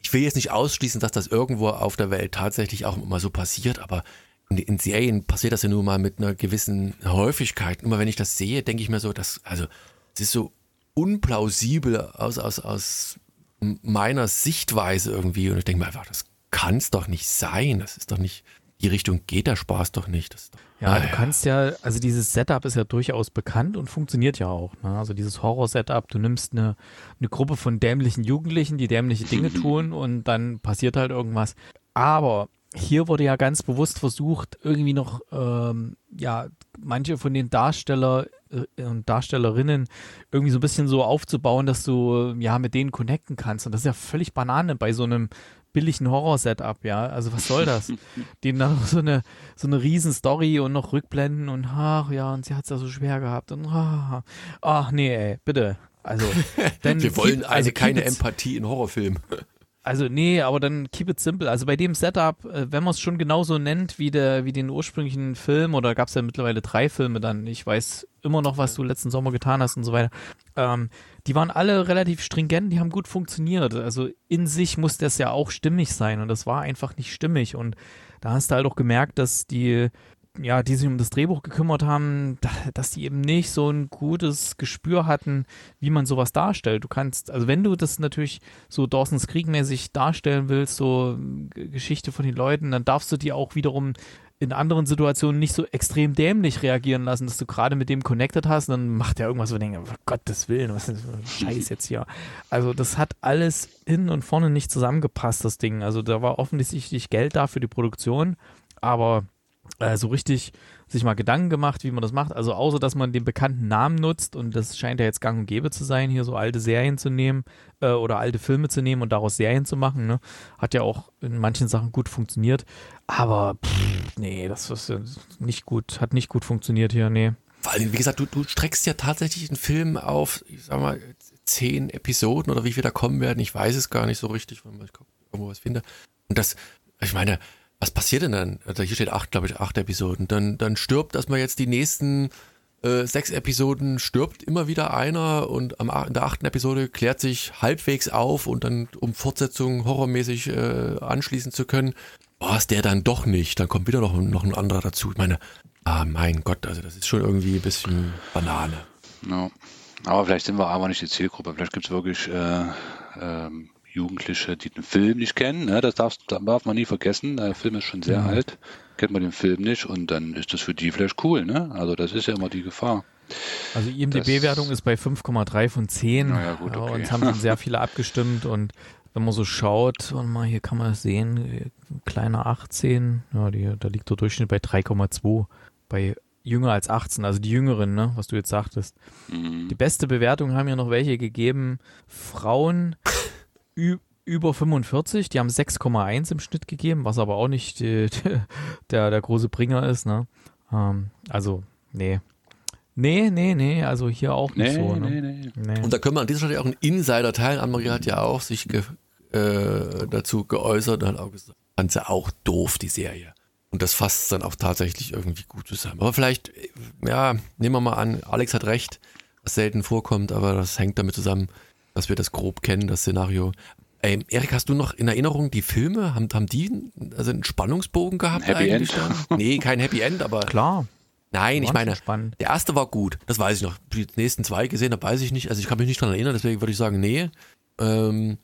ich will jetzt nicht ausschließen, dass das irgendwo auf der Welt tatsächlich auch immer so passiert, aber in, in Serien passiert das ja nur mal mit einer gewissen Häufigkeit. Immer wenn ich das sehe, denke ich mir so, dass, also, es ist so unplausibel aus, aus, aus meiner Sichtweise irgendwie. Und ich denke mir einfach, das kann es doch nicht sein. Das ist doch nicht, die Richtung geht der Spaß doch nicht. Doch, ja, ah, du kannst ja, also dieses Setup ist ja durchaus bekannt und funktioniert ja auch. Ne? Also dieses Horror-Setup, du nimmst eine, eine Gruppe von dämlichen Jugendlichen, die dämliche Dinge [LAUGHS] tun und dann passiert halt irgendwas. Aber hier wurde ja ganz bewusst versucht, irgendwie noch, ähm, ja, manche von den Darsteller äh, und Darstellerinnen irgendwie so ein bisschen so aufzubauen, dass du ja mit denen connecten kannst. Und das ist ja völlig Banane bei so einem billigen Horror-Setup, ja. Also was soll das? [LAUGHS] Denen dann so eine so eine Riesen-Story und noch Rückblenden und ach ja, und sie hat es ja so schwer gehabt und ach, ach nee, ey, bitte. Also, [LAUGHS] wir wollen keep, also keine Empathie in Horrorfilmen. [LAUGHS] Also nee, aber dann keep it simple. Also bei dem Setup, äh, wenn man es schon genauso nennt wie der wie den ursprünglichen Film oder gab es ja mittlerweile drei Filme dann. Ich weiß immer noch, was du letzten Sommer getan hast und so weiter. Ähm, die waren alle relativ stringent, die haben gut funktioniert. Also in sich muss das ja auch stimmig sein und das war einfach nicht stimmig und da hast du halt auch gemerkt, dass die ja, die sich um das Drehbuch gekümmert haben, dass die eben nicht so ein gutes Gespür hatten, wie man sowas darstellt. Du kannst, also wenn du das natürlich so Dawson's Krieg mäßig darstellen willst, so Geschichte von den Leuten, dann darfst du die auch wiederum in anderen Situationen nicht so extrem dämlich reagieren lassen, dass du gerade mit dem connected hast, dann macht er irgendwas so denke, oh Gottes Willen, was ist das Scheiß jetzt hier? Also das hat alles hin und vorne nicht zusammengepasst, das Ding. Also da war offensichtlich Geld da für die Produktion, aber äh, so richtig sich mal Gedanken gemacht, wie man das macht. Also außer, dass man den bekannten Namen nutzt und das scheint ja jetzt gang und gäbe zu sein, hier so alte Serien zu nehmen äh, oder alte Filme zu nehmen und daraus Serien zu machen. Ne? Hat ja auch in manchen Sachen gut funktioniert. Aber pff, nee, das ist nicht gut, hat nicht gut funktioniert hier, nee. Vor allem, wie gesagt, du, du streckst ja tatsächlich einen Film auf, ich sag mal, zehn Episoden oder wie viel da kommen werden. Ich weiß es gar nicht so richtig, wenn ich irgendwo was finde. Und das, ich meine, was passiert denn dann? Also hier steht acht, glaube ich, acht Episoden. Dann, dann stirbt erstmal jetzt die nächsten äh, sechs Episoden, stirbt immer wieder einer und am, in der achten Episode klärt sich halbwegs auf und dann, um Fortsetzung horrormäßig äh, anschließen zu können, war es der dann doch nicht. Dann kommt wieder noch, noch ein anderer dazu. Ich meine, ah, mein Gott, also das ist schon irgendwie ein bisschen Banane. No. Aber vielleicht sind wir aber nicht die Zielgruppe. Vielleicht gibt es wirklich äh, ähm, Jugendliche, die den Film nicht kennen. Ne? Das darf, das darf man nie vergessen. Der Film ist schon sehr mhm. alt, kennt man den Film nicht und dann ist das für die vielleicht cool. Ne? Also das ist ja immer die Gefahr. Also IMDB-Wertung ist bei 5,3 von 10 ja, gut, okay. und haben schon sehr [LAUGHS] viele abgestimmt und wenn man so schaut, und mal hier kann man sehen, kleiner 18, ja, die, da liegt der Durchschnitt bei 3,2. Bei jünger als 18, also die Jüngeren, ne, was du jetzt sagtest. Mhm. Die beste Bewertung haben ja noch welche gegeben. Frauen über 45, die haben 6,1 im Schnitt gegeben, was aber auch nicht die, [LAUGHS] der, der große Bringer ist, ne? Ähm, also, nee. Nee, nee, nee, also hier auch nicht nee, so. Ne? Nee, nee. nee. Und da können wir an dieser Stelle auch einen Insider teilen. Anne-Marie hat ja auch sich ge, äh, dazu geäußert und hat auch gesagt, fand sie auch doof, die Serie. Und das fasst dann auch tatsächlich irgendwie gut zusammen. Aber vielleicht, ja, nehmen wir mal an, Alex hat recht, was selten vorkommt, aber das hängt damit zusammen, dass wir das grob kennen, das Szenario. Ähm, Erik, hast du noch in Erinnerung die Filme? Haben, haben die also einen Spannungsbogen gehabt? Happy End? Dann? Nee, kein Happy End, aber. Klar. Nein, ich meine, der erste war gut, das weiß ich noch. Die nächsten zwei gesehen habe, weiß ich nicht. Also ich kann mich nicht dran erinnern, deswegen würde ich sagen, nee. Ähm,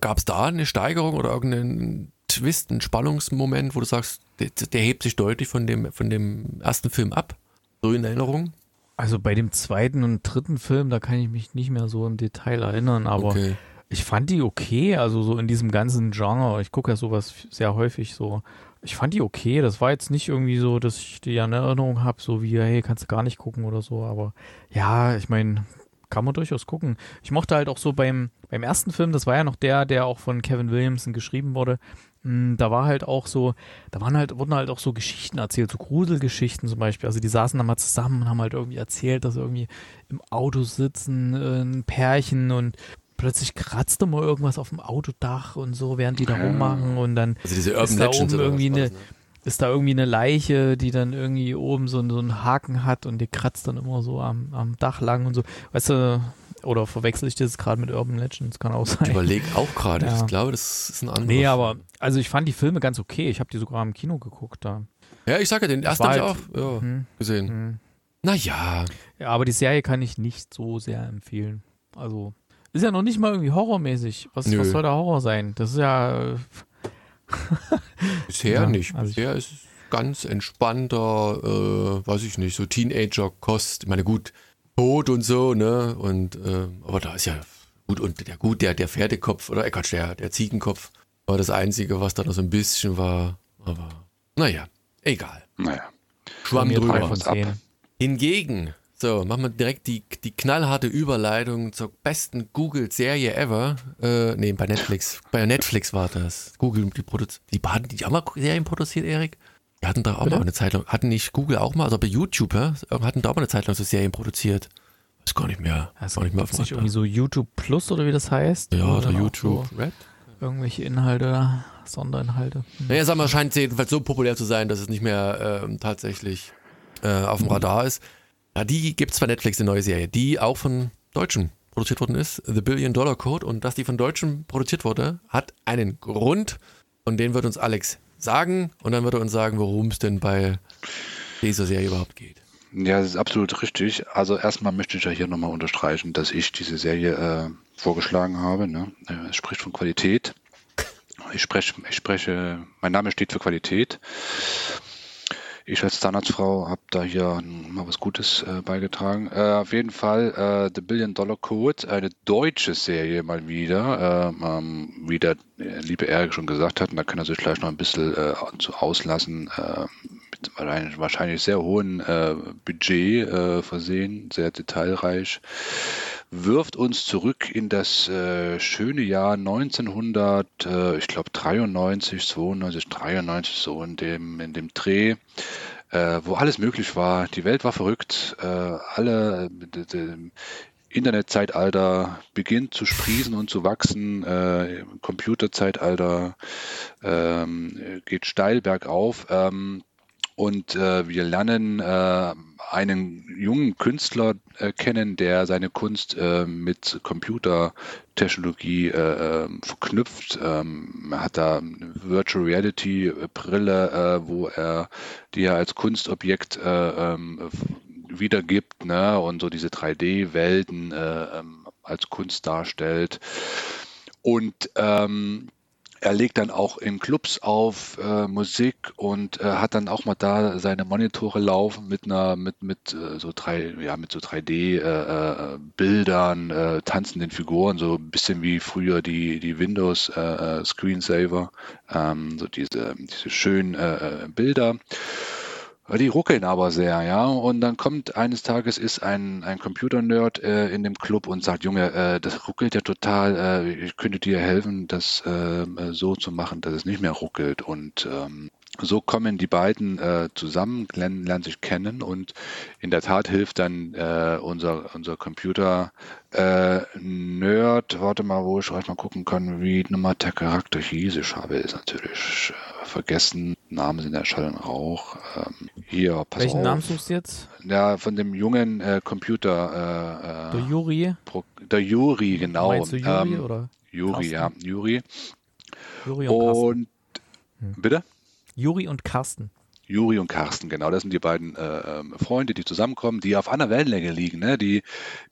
Gab es da eine Steigerung oder irgendeinen Twist, einen Spannungsmoment, wo du sagst, der, der hebt sich deutlich von dem, von dem ersten Film ab? So in Erinnerung? Also bei dem zweiten und dritten Film, da kann ich mich nicht mehr so im Detail erinnern, aber okay. ich fand die okay, also so in diesem ganzen Genre. Ich gucke ja sowas sehr häufig so. Ich fand die okay. Das war jetzt nicht irgendwie so, dass ich die in Erinnerung habe, so wie, hey, kannst du gar nicht gucken oder so. Aber ja, ich meine, kann man durchaus gucken. Ich mochte halt auch so beim, beim ersten Film, das war ja noch der, der auch von Kevin Williamson geschrieben wurde, hm, da war halt auch so, da waren halt, wurden halt auch so Geschichten erzählt, so Gruselgeschichten zum Beispiel. Also die saßen da mal zusammen und haben halt irgendwie erzählt, dass irgendwie im Auto sitzen, äh, ein Pärchen und plötzlich kratzt mal irgendwas auf dem Autodach und so, während die da rummachen und dann also diese Urban ist da oben irgendwie eine, ne? Ist da irgendwie eine Leiche, die dann irgendwie oben so, so einen Haken hat und die kratzt dann immer so am, am Dach lang und so. Weißt du, oder verwechsel ich das gerade mit Urban Legends? Kann auch Ich sein. überlege auch gerade. Ja. Ich glaube, das ist ein anderer. Nee, aber also ich fand die Filme ganz okay. Ich habe die sogar im Kino geguckt da. Ja, ich sage ja, den ersten habe ich halt- auch ja, Hm, gesehen. hm. Naja, Ja, aber die Serie kann ich nicht so sehr empfehlen. Also ist ja noch nicht mal irgendwie horrormäßig. Was, was soll der Horror sein? Das ist ja [LAUGHS] bisher Ja, nicht. also bisher ist es ganz entspannter, äh, weiß ich nicht, so Teenager-Kost. Ich meine, gut, Tod und so, ne? Und äh, aber da ist ja gut und der gut, der, der Pferdekopf oder äh, Quatsch, der, der Ziegenkopf war das Einzige, was da noch so ein bisschen war. Aber naja, egal. Naja. Schwamm drüber. Hingegen, so, machen wir direkt die, die knallharte Überleitung zur besten Google-Serie ever. Äh, nee, bei Netflix. Bei Netflix war das. Google, die produziert. Die, hatten die haben mal Serien produziert, Erik? Die hatten da auch Bitte? mal eine Zeit lang. Hatten nicht Google auch mal, also bei YouTube, ja? Hatten da auch mal eine Zeit lang so Serien produziert. Ist gar nicht mehr. Also gar nicht mehr nicht irgendwie so YouTube Plus oder wie das heißt? Ja, dann der auch YouTube. Red? So irgendwelche Inhalte, Sonderinhalte. Hm. Naja, sag mal, scheint jedenfalls so populär zu sein, dass es nicht mehr ähm, tatsächlich äh, auf dem Radar ist. Ja, die gibt es bei Netflix, eine neue Serie, die auch von Deutschen produziert worden ist, The Billion Dollar Code. Und dass die von Deutschen produziert wurde, hat einen Grund. Und den wird uns Alex sagen. Und dann wird er uns sagen, worum es denn bei dieser Serie überhaupt geht. Ja, das ist absolut richtig. Also erstmal möchte ich ja hier nochmal unterstreichen, dass ich diese Serie äh, vorgeschlagen habe. Ne? Es spricht von Qualität. Ich spreche, ich spreche, mein Name steht für Qualität. Ich als Zahnarztfrau habe da hier mal was Gutes äh, beigetragen. Äh, auf jeden Fall äh, The Billion Dollar Code, eine deutsche Serie mal wieder, ähm, ähm, wie der äh, liebe Erik schon gesagt hat, und da kann sich gleich noch ein bisschen äh, zu auslassen, äh, mit wahrscheinlich, wahrscheinlich sehr hohen Budget versehen, sehr detailreich, wirft uns zurück in das äh, schöne Jahr 1900, äh, ich glaube 93, 92, 93, so in dem, in dem Dreh, äh, wo alles möglich war. Die Welt war verrückt, äh, alle Internetzeitalter beginnt zu sprießen und zu wachsen, äh, Computerzeitalter ähm, geht steil bergauf. Ähm, und äh, wir lernen äh, einen jungen Künstler äh, kennen, der seine Kunst äh, mit Computertechnologie äh, ähm, verknüpft. Ähm, er hat da eine Virtual Reality äh, Brille, wo er die er als Kunstobjekt äh, ähm, wiedergibt ne? und so diese 3D-Welten äh, ähm, als Kunst darstellt. Und ähm, er legt dann auch in Clubs auf äh, Musik und äh, hat dann auch mal da seine Monitore laufen mit einer mit mit äh, so drei ja mit so 3D äh, äh, Bildern, äh, tanzenden Figuren, so ein bisschen wie früher die die Windows äh, äh, Screensaver, ähm, so diese diese schönen äh, äh, Bilder. Die ruckeln aber sehr, ja. Und dann kommt eines Tages ist ein, ein Computer-Nerd äh, in dem Club und sagt, Junge, äh, das ruckelt ja total, äh, ich könnte dir helfen, das äh, äh, so zu machen, dass es nicht mehr ruckelt. Und ähm, so kommen die beiden äh, zusammen, lernen, lernen sich kennen und in der Tat hilft dann äh, unser, unser Computer äh, Nerd, warte mal, wo ich gleich mal gucken kann, wie nochmal der Charakter hieß. Ich habe es natürlich äh, vergessen. Namen sind ja Schall und Rauch. Ähm, hier, pass Welchen auf. Namen suchst du jetzt? Ja, von dem jungen äh, Computer, Der Juri? Pro, der Juri, genau. Meinst du Juri ähm, oder Juri, ja, Juri. Juri und Carsten? Und, Hm. bitte? Juri und Carsten. Juri und Carsten, genau, das sind die beiden äh, ähm, Freunde, die zusammenkommen, die auf einer Wellenlänge liegen. Ne? Die,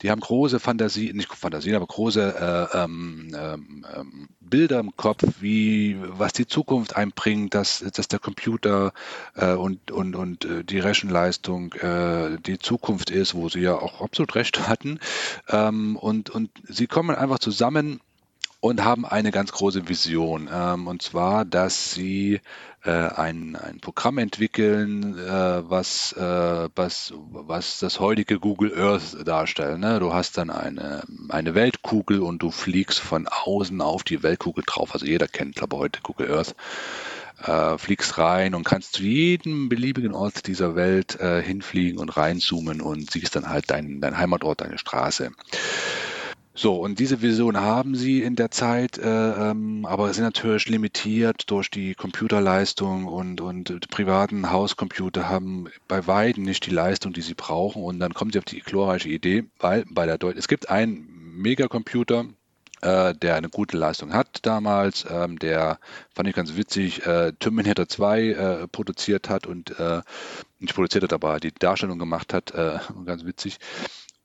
die haben große Fantasie, nicht Fantasien, aber große äh, ähm, ähm, ähm, Bilder im Kopf, wie was die Zukunft einbringt, dass, dass der Computer äh, und, und, und äh, die Rechenleistung äh, die Zukunft ist, wo sie ja auch absolut recht hatten. Ähm, und, und sie kommen einfach zusammen und haben eine ganz große Vision. Ähm, und zwar, dass sie äh, ein, ein Programm entwickeln, äh, was, äh, was, was das heutige Google Earth darstellt. Ne? Du hast dann eine, eine Weltkugel und du fliegst von außen auf die Weltkugel drauf. Also jeder kennt, glaube ich, heute Google Earth. Äh, fliegst rein und kannst zu jedem beliebigen Ort dieser Welt äh, hinfliegen und reinzoomen und siehst dann halt deinen dein Heimatort, deine Straße. So, und diese Vision haben sie in der Zeit, äh, ähm, aber sind natürlich limitiert durch die Computerleistung und, und die privaten Hauscomputer haben bei weitem nicht die Leistung, die sie brauchen. Und dann kommen sie auf die glorreiche Idee, weil bei der Deut es gibt einen Megacomputer, äh, der eine gute Leistung hat damals, ähm, der fand ich ganz witzig, äh, Terminator 2 äh, produziert hat und äh, nicht produziert hat, aber die Darstellung gemacht hat, äh, ganz witzig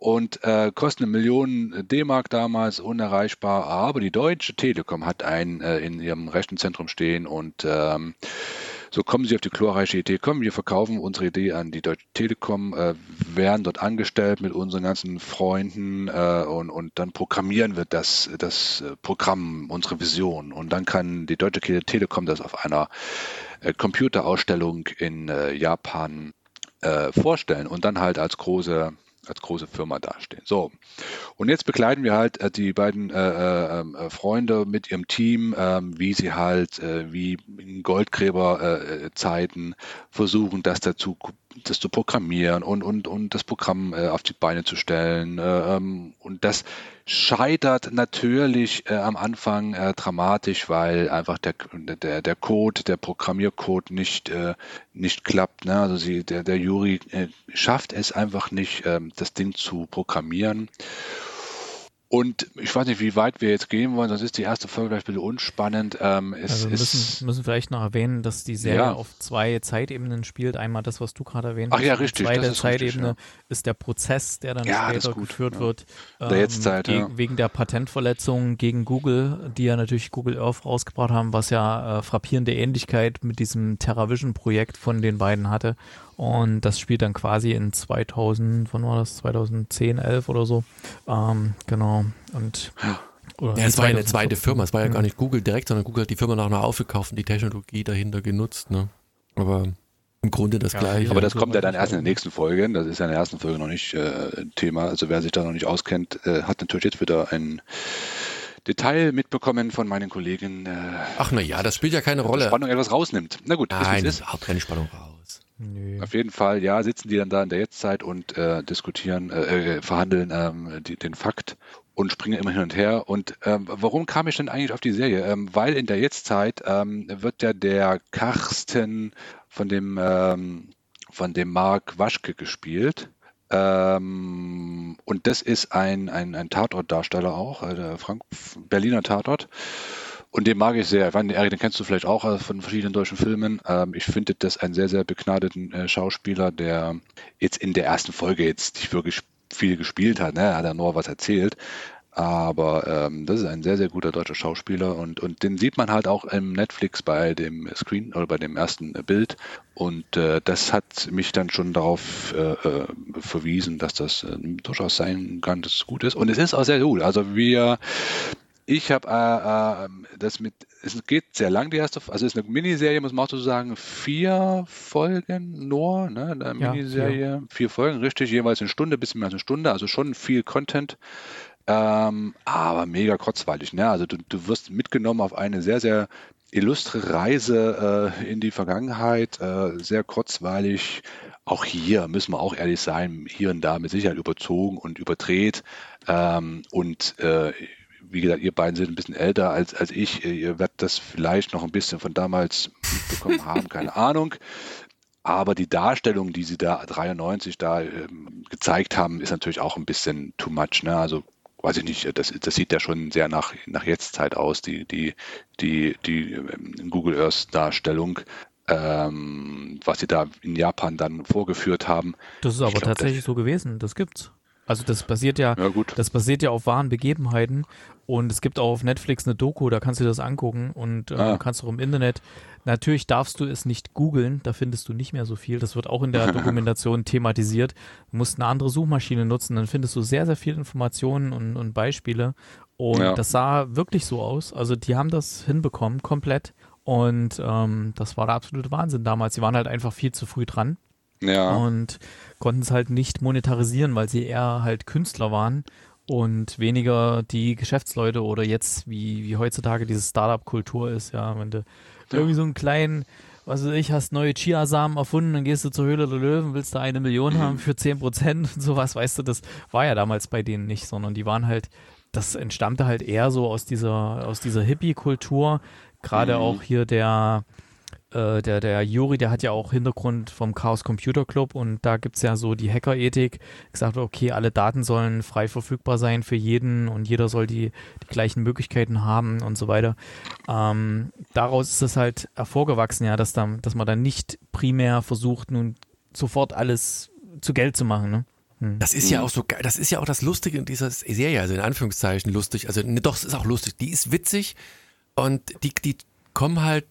und äh, kostet eine Million D-Mark damals unerreichbar. Aber die Deutsche Telekom hat einen äh, in ihrem Rechenzentrum stehen und ähm, so kommen sie auf die glorreiche Idee, komm, wir verkaufen unsere Idee an die Deutsche Telekom, äh, werden dort angestellt mit unseren ganzen Freunden äh, und, und dann programmieren wir das, das äh, Programm, unsere Vision. Und dann kann die Deutsche Telekom das auf einer äh, Computerausstellung in äh, Japan äh, vorstellen und dann halt als große als große Firma dastehen. So, und jetzt begleiten wir halt äh, die beiden äh, äh, ähm, äh Freunde mit ihrem Team, ähm, wie sie halt, äh, wie in Goldgräberzeiten äh, versuchen, das dazu das zu programmieren und, und, und das Programm äh, auf die Beine zu stellen. Äh, ähm, und das scheitert natürlich äh, am Anfang äh, dramatisch, weil einfach der, der, der Code, der Programmiercode nicht, äh, nicht klappt. Ne? Also sie, der, der Juri äh, schafft es einfach nicht, ähm, das Ding zu programmieren. Und ich weiß nicht, wie weit wir jetzt gehen wollen, sonst ist die erste Folge vielleicht ein bisschen unspannend. Ähm, also wir müssen, müssen vielleicht noch erwähnen, dass die Serie ja. auf zwei Zeitebenen spielt. Einmal das, was du gerade erwähnt hast. Ach ja, richtig. Die zweite ist Zeitebene richtig, ja. ist der Prozess, der dann ja, später geführt wird. Ähm, der Jetztzeit, gegen, Wegen der Patentverletzung gegen Google, die ja natürlich Google Earth rausgebracht haben, was ja äh, frappierende Ähnlichkeit mit diesem TerraVision-Projekt von den beiden hatte. Und das spielt dann quasi in 2000, wann war das? 2010, 11 oder so. Ähm, genau. Und oder ja, es war ja eine zweite Firma. Es war ja gar nicht Google direkt, sondern Google hat die Firma nachher aufgekauft und die Technologie dahinter genutzt. Ne? Aber im Grunde das ja, gleiche. Aber das kommt ja dann erst in der nächsten Folge. Das ist ja in der ersten Folge noch nicht äh, Thema. Also wer sich da noch nicht auskennt, äh, hat natürlich jetzt wieder ein Detail mitbekommen von meinen Kollegen. Äh, Ach na ja, das spielt ja keine Rolle. Spannung etwas rausnimmt. Na gut, Nein, ist, überhaupt keine Spannung raus. Nö. Auf jeden Fall, ja, sitzen die dann da in der Jetztzeit und äh, diskutieren, äh, äh, verhandeln ähm, die, den Fakt und springen immer hin und her. Und ähm, warum kam ich denn eigentlich auf die Serie? Ähm, weil in der Jetztzeit ähm, wird ja der Karsten von dem, ähm, von dem Mark Waschke gespielt. Ähm, und das ist ein, ein, ein Tatortdarsteller auch, äh, Frank Berliner Tatort. Und den mag ich sehr. Ich meine, Erik, den kennst du vielleicht auch äh, von verschiedenen deutschen Filmen. Ähm, ich finde das einen sehr, sehr begnadeten äh, Schauspieler, der jetzt in der ersten Folge jetzt nicht wirklich viel gespielt hat. Ne? Er hat ja nur was erzählt. Aber ähm, das ist ein sehr, sehr guter deutscher Schauspieler und, und den sieht man halt auch im Netflix bei dem Screen oder bei dem ersten Bild. Und äh, das hat mich dann schon darauf äh, äh verwiesen, dass das äh, durchaus sein kann, dass es gut ist. Und es ist auch sehr gut. Also wir ich habe äh, äh, das mit, es geht sehr lang, die erste, also es ist eine Miniserie, muss man auch so sagen, vier Folgen nur, ne, eine ja, Miniserie, vier. vier. Folgen, richtig, jeweils eine Stunde, bisschen mehr als eine Stunde, also schon viel Content, ähm, aber mega kurzweilig, ne, also du, du wirst mitgenommen auf eine sehr, sehr illustre Reise äh, in die Vergangenheit, äh, sehr kurzweilig, auch hier müssen wir auch ehrlich sein, hier und da mit Sicherheit überzogen und überdreht ähm, und äh, wie gesagt, ihr beiden sind ein bisschen älter als, als ich. Ihr werdet das vielleicht noch ein bisschen von damals mitbekommen [LAUGHS] haben, keine Ahnung. Aber die Darstellung, die sie da 93 da ähm, gezeigt haben, ist natürlich auch ein bisschen too much. Ne? Also weiß ich nicht, das, das sieht ja schon sehr nach, nach Jetztzeit aus, die, die, die, die ähm, Google Earth Darstellung. Ähm, was sie da in Japan dann vorgeführt haben. Das ist aber glaub, tatsächlich so gewesen, das gibt's. Also das basiert ja, ja das basiert ja auf wahren Begebenheiten und es gibt auch auf Netflix eine Doku, da kannst du dir das angucken und äh, ah. kannst auch im Internet. Natürlich darfst du es nicht googeln, da findest du nicht mehr so viel. Das wird auch in der [LAUGHS] Dokumentation thematisiert. Du musst eine andere Suchmaschine nutzen, dann findest du sehr, sehr viele Informationen und, und Beispiele. Und ja. das sah wirklich so aus. Also die haben das hinbekommen, komplett. Und ähm, das war der absolute Wahnsinn damals. Sie waren halt einfach viel zu früh dran. Ja. Und konnten es halt nicht monetarisieren, weil sie eher halt Künstler waren und weniger die Geschäftsleute oder jetzt wie, wie heutzutage diese Startup-Kultur ist, ja, wenn du ja. irgendwie so einen kleinen, was weiß ich, hast neue Chiasamen erfunden, dann gehst du zur Höhle der Löwen, willst da eine Million haben für 10 Prozent und sowas, weißt du, das war ja damals bei denen nicht, sondern die waren halt, das entstammte halt eher so aus dieser, aus dieser Hippie-Kultur, gerade mhm. auch hier der, äh, der, der Juri, der hat ja auch Hintergrund vom Chaos Computer Club und da gibt es ja so die Hacker-Ethik, gesagt, okay, alle Daten sollen frei verfügbar sein für jeden und jeder soll die, die gleichen Möglichkeiten haben und so weiter. Ähm, daraus ist es halt hervorgewachsen, ja, dass, dann, dass man dann nicht primär versucht, nun sofort alles zu Geld zu machen, ne? Hm. Das ist ja auch so, das ist ja auch das Lustige in dieser Serie, also in Anführungszeichen lustig, also ne, doch, es ist auch lustig, die ist witzig und die, die kommen halt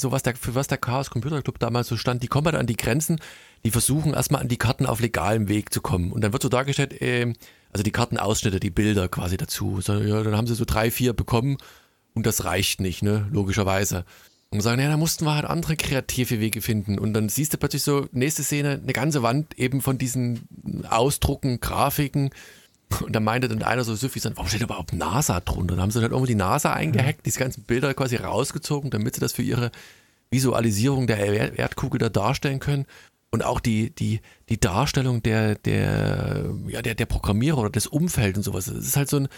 so was der, für was der Chaos Computer Club damals so stand, die kommen halt an die Grenzen, die versuchen erstmal an die Karten auf legalem Weg zu kommen. Und dann wird so dargestellt, äh, also die Kartenausschnitte, die Bilder quasi dazu. So, ja, dann haben sie so drei, vier bekommen und das reicht nicht, ne, logischerweise. Und sagen, ja, da mussten wir halt andere kreative Wege finden. Und dann siehst du plötzlich so, nächste Szene, eine ganze Wand eben von diesen Ausdrucken, Grafiken, und da meinte dann einer so süffisant, warum steht überhaupt NASA drunter? Da haben sie dann irgendwo die NASA eingehackt, diese ganzen Bilder quasi rausgezogen, damit sie das für ihre Visualisierung der Erdkugel da darstellen können. Und auch die, die, die Darstellung der, der, ja, der, der Programmierer oder des Umfelds und sowas. Das ist halt so ein,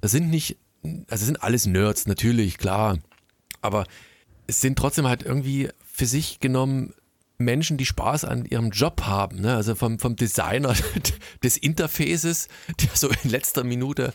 das sind nicht, also sind alles Nerds, natürlich, klar. Aber es sind trotzdem halt irgendwie für sich genommen Menschen, die Spaß an ihrem Job haben, ne? also vom, vom Designer [LAUGHS] des Interfaces, der so in letzter Minute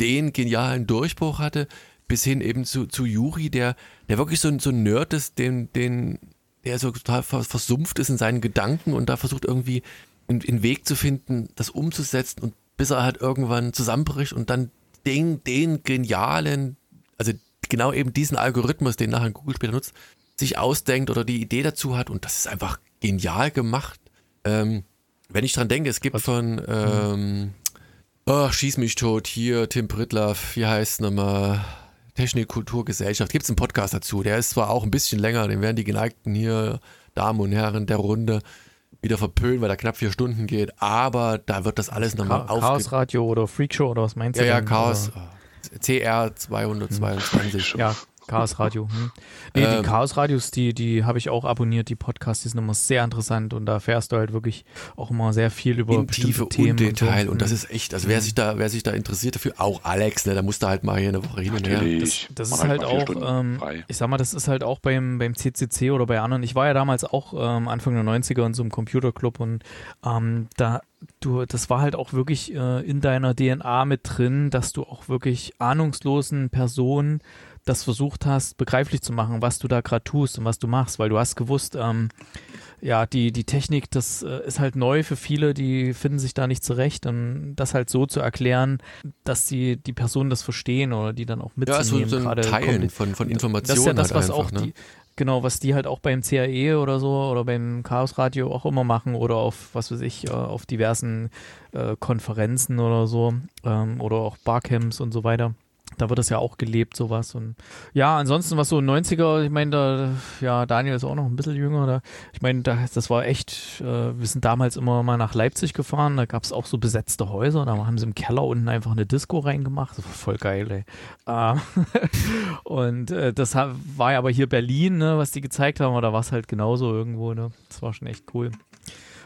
den genialen Durchbruch hatte, bis hin eben zu, zu Juri, der, der wirklich so, so ein Nerd ist, den, den, der so total versumpft ist in seinen Gedanken und da versucht irgendwie einen, einen Weg zu finden, das umzusetzen und bis er halt irgendwann zusammenbricht und dann den, den genialen, also genau eben diesen Algorithmus, den nachher Google später nutzt, sich ausdenkt oder die Idee dazu hat und das ist einfach genial gemacht. Ähm, wenn ich dran denke, es gibt von ähm, oh, Schieß mich tot, hier Tim Pritlaff, wie heißt nochmal? Technik, Kulturgesellschaft, gibt es einen Podcast dazu, der ist zwar auch ein bisschen länger, den werden die geneigten hier, Damen und Herren der Runde, wieder verpönen, weil er knapp vier Stunden geht, aber da wird das alles nochmal auf. Chaos Radio oder Freakshow oder was meinst du? Ja, ja, Chaos. Oder? CR 222. Ja, Chaos [LAUGHS] Radio. Hm. Nee, ähm, die Chaos Radios, die, die habe ich auch abonniert, die Podcasts, die sind immer sehr interessant und da fährst du halt wirklich auch immer sehr viel über in Tiefe Themen und Detail und, so. und das ist echt, also wer sich da, wer sich da interessiert dafür, auch Alex, ne, da musst du halt mal hier eine Woche hin und her. Das, das ist halt, halt auch, ähm, ich sag mal, das ist halt auch beim, beim CCC oder bei anderen. Ich war ja damals auch ähm, Anfang der 90er in so einem Computerclub und ähm, da du, das war halt auch wirklich äh, in deiner DNA mit drin, dass du auch wirklich ahnungslosen Personen das versucht hast, begreiflich zu machen, was du da gerade tust und was du machst, weil du hast gewusst, ähm, ja, die, die Technik, das äh, ist halt neu für viele, die finden sich da nicht zurecht und das halt so zu erklären, dass die, die Personen das verstehen oder die dann auch mitzunehmen. Ja, so, so ein Teilen von, von Informationen. Das ist ja das, halt was einfach, auch ne? die, genau, was die halt auch beim CAE oder so oder beim Chaos Radio auch immer machen oder auf, was weiß ich, äh, auf diversen äh, Konferenzen oder so ähm, oder auch Barcamps und so weiter da wird das ja auch gelebt, sowas. Und ja, ansonsten, was so 90er, ich meine, da, ja, Daniel ist auch noch ein bisschen jünger. Da, ich meine, da, das war echt, äh, wir sind damals immer mal nach Leipzig gefahren, da gab es auch so besetzte Häuser, da haben sie im Keller unten einfach eine Disco reingemacht. Das war voll geil, ey. Ähm, [LAUGHS] und äh, das war ja aber hier Berlin, ne, was die gezeigt haben, oder war es halt genauso irgendwo, ne? Das war schon echt cool.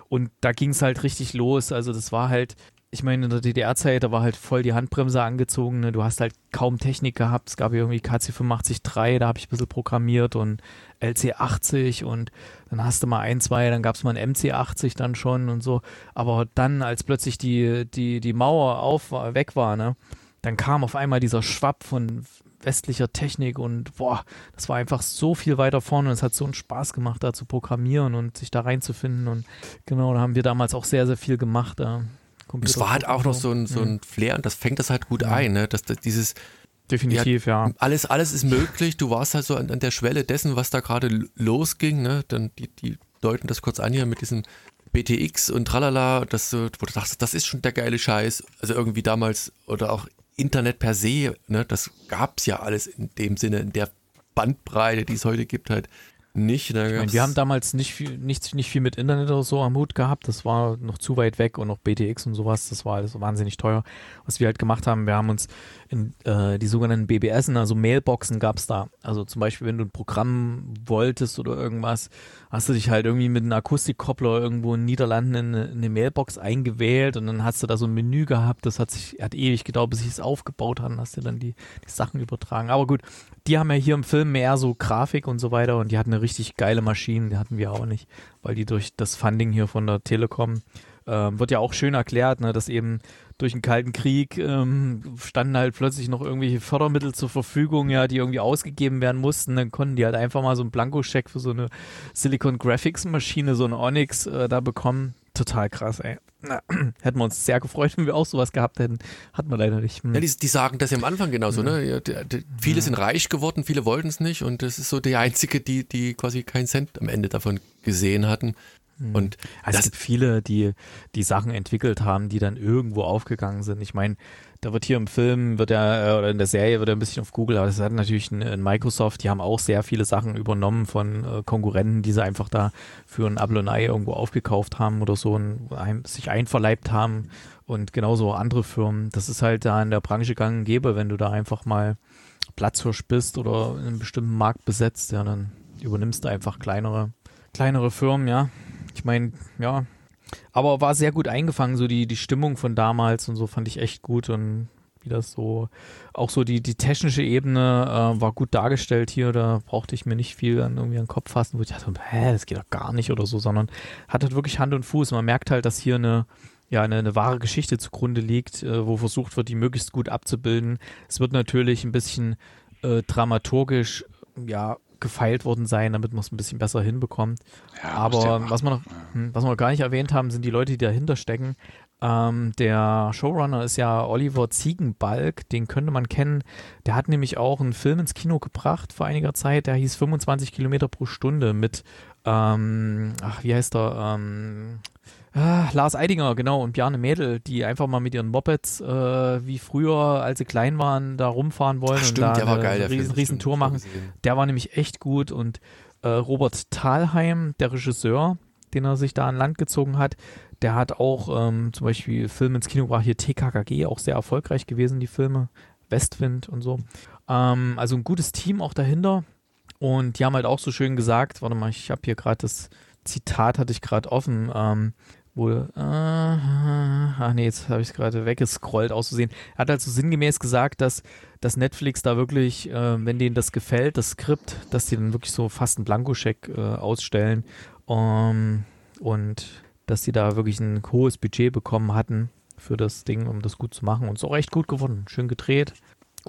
Und da ging es halt richtig los. Also das war halt, ich meine, in der DDR-Zeit, da war halt voll die Handbremse angezogen. Ne? Du hast halt kaum Technik gehabt. Es gab irgendwie KC853, da habe ich ein bisschen programmiert und LC80 und dann hast du mal ein, zwei, dann gab es mal ein MC80 dann schon und so. Aber dann, als plötzlich die, die, die Mauer auf, weg war, ne, dann kam auf einmal dieser Schwapp von westlicher Technik und boah, das war einfach so viel weiter vorne und es hat so einen Spaß gemacht, da zu programmieren und sich da reinzufinden und genau, da haben wir damals auch sehr, sehr viel gemacht. Da. Computer. Es war halt auch noch so ein, so ein Flair und das fängt das halt gut ein, ne? dass, dass dieses Definitiv, ja, ja. Alles, alles ist möglich. Du warst halt so an, an der Schwelle dessen, was da gerade losging. Ne? Dann die, die deuten das kurz an hier mit diesem BTX und tralala, dass du, wo du dachtest, das ist schon der geile Scheiß. Also irgendwie damals oder auch Internet per se, ne, das gab es ja alles in dem Sinne, in der Bandbreite, die es heute gibt, halt nicht. Ne? Ich meine, wir haben damals nicht viel, nicht, nicht viel mit Internet oder so am Hut gehabt. Das war noch zu weit weg und noch BTX und sowas. Das war alles wahnsinnig teuer. Was wir halt gemacht haben, wir haben uns in äh, die sogenannten BBS, also Mailboxen gab es da. Also zum Beispiel, wenn du ein Programm wolltest oder irgendwas, hast du dich halt irgendwie mit einem Akustikkoppler irgendwo in den Niederlanden in eine, in eine, Mailbox eingewählt und dann hast du da so ein Menü gehabt. Das hat sich, hat ewig gedauert, bis sich es aufgebaut hat und hast dir dann die, die Sachen übertragen. Aber gut, die haben ja hier im Film mehr so Grafik und so weiter und die hatten eine richtig geile Maschine, die hatten wir auch nicht, weil die durch das Funding hier von der Telekom äh, wird ja auch schön erklärt, ne, dass eben durch den Kalten Krieg ähm, standen halt plötzlich noch irgendwelche Fördermittel zur Verfügung, ja, die irgendwie ausgegeben werden mussten. Dann konnten die halt einfach mal so einen Blankoscheck für so eine Silicon Graphics Maschine, so eine Onyx äh, da bekommen. Total krass, ey. Na, [CLEARS THROAT] hätten wir uns sehr gefreut, wenn wir auch sowas gehabt hätten. Hat man leider nicht. Hm. Ja, die, die, sagen das ja am Anfang genauso, mhm. ne? Ja, die, die, viele ja. sind reich geworden, viele wollten es nicht und das ist so die einzige, die, die quasi keinen Cent am Ende davon gesehen hatten. Mhm. Und also es gibt viele, die die Sachen entwickelt haben, die dann irgendwo aufgegangen sind. Ich meine, da wird hier im Film, wird er, oder in der Serie wird er ein bisschen auf Google, aber das hat natürlich ein Microsoft, die haben auch sehr viele Sachen übernommen von äh, Konkurrenten, die sie einfach da für ein Ablonei irgendwo aufgekauft haben oder so und ein, sich einverleibt haben und genauso andere Firmen. Das ist halt da in der Branche gang und gäbe, wenn du da einfach mal Platzhirsch bist oder einen bestimmten Markt besetzt, ja, dann übernimmst du einfach kleinere, kleinere Firmen, ja. Ich meine, ja, aber war sehr gut eingefangen, so die, die Stimmung von damals und so fand ich echt gut und wie das so, auch so die, die technische Ebene äh, war gut dargestellt hier, da brauchte ich mir nicht viel an irgendwie an den Kopf fassen, wo ich dachte, hä, das geht doch gar nicht oder so, sondern hat halt wirklich Hand und Fuß. Man merkt halt, dass hier eine, ja, eine, eine wahre Geschichte zugrunde liegt, äh, wo versucht wird, die möglichst gut abzubilden. Es wird natürlich ein bisschen äh, dramaturgisch, ja, gefeilt worden sein, damit man es ein bisschen besser hinbekommt. Ja, Aber was wir noch, was wir noch gar nicht erwähnt haben, sind die Leute, die dahinter stecken. Ähm, der Showrunner ist ja Oliver Ziegenbalg, den könnte man kennen. Der hat nämlich auch einen Film ins Kino gebracht vor einiger Zeit, der hieß 25 Kilometer pro Stunde mit, ähm, ach, wie heißt er? Ähm, Ah, Lars Eidinger, genau, und Bjarne Mädel, die einfach mal mit ihren Mopeds, äh, wie früher, als sie klein waren, da rumfahren wollen Ach, stimmt, und da der war geil, eine riesen, riesen Tour machen. Der war nämlich echt gut und äh, Robert Thalheim, der Regisseur, den er sich da an Land gezogen hat, der hat auch ähm, zum Beispiel Filme ins Kino gebracht, hier TKKG, auch sehr erfolgreich gewesen, die Filme, Westwind und so. Ähm, also ein gutes Team auch dahinter und die haben halt auch so schön gesagt, warte mal, ich habe hier gerade das Zitat, hatte ich gerade offen, ähm, wo, äh, ach nee, jetzt habe ich es gerade weggescrollt auszusehen. Er hat halt so sinngemäß gesagt, dass, dass Netflix da wirklich, äh, wenn denen das gefällt, das Skript, dass die dann wirklich so fast einen Blankoscheck äh, ausstellen um, und dass die da wirklich ein hohes Budget bekommen hatten für das Ding, um das gut zu machen. Und es ist auch echt gut geworden. Schön gedreht,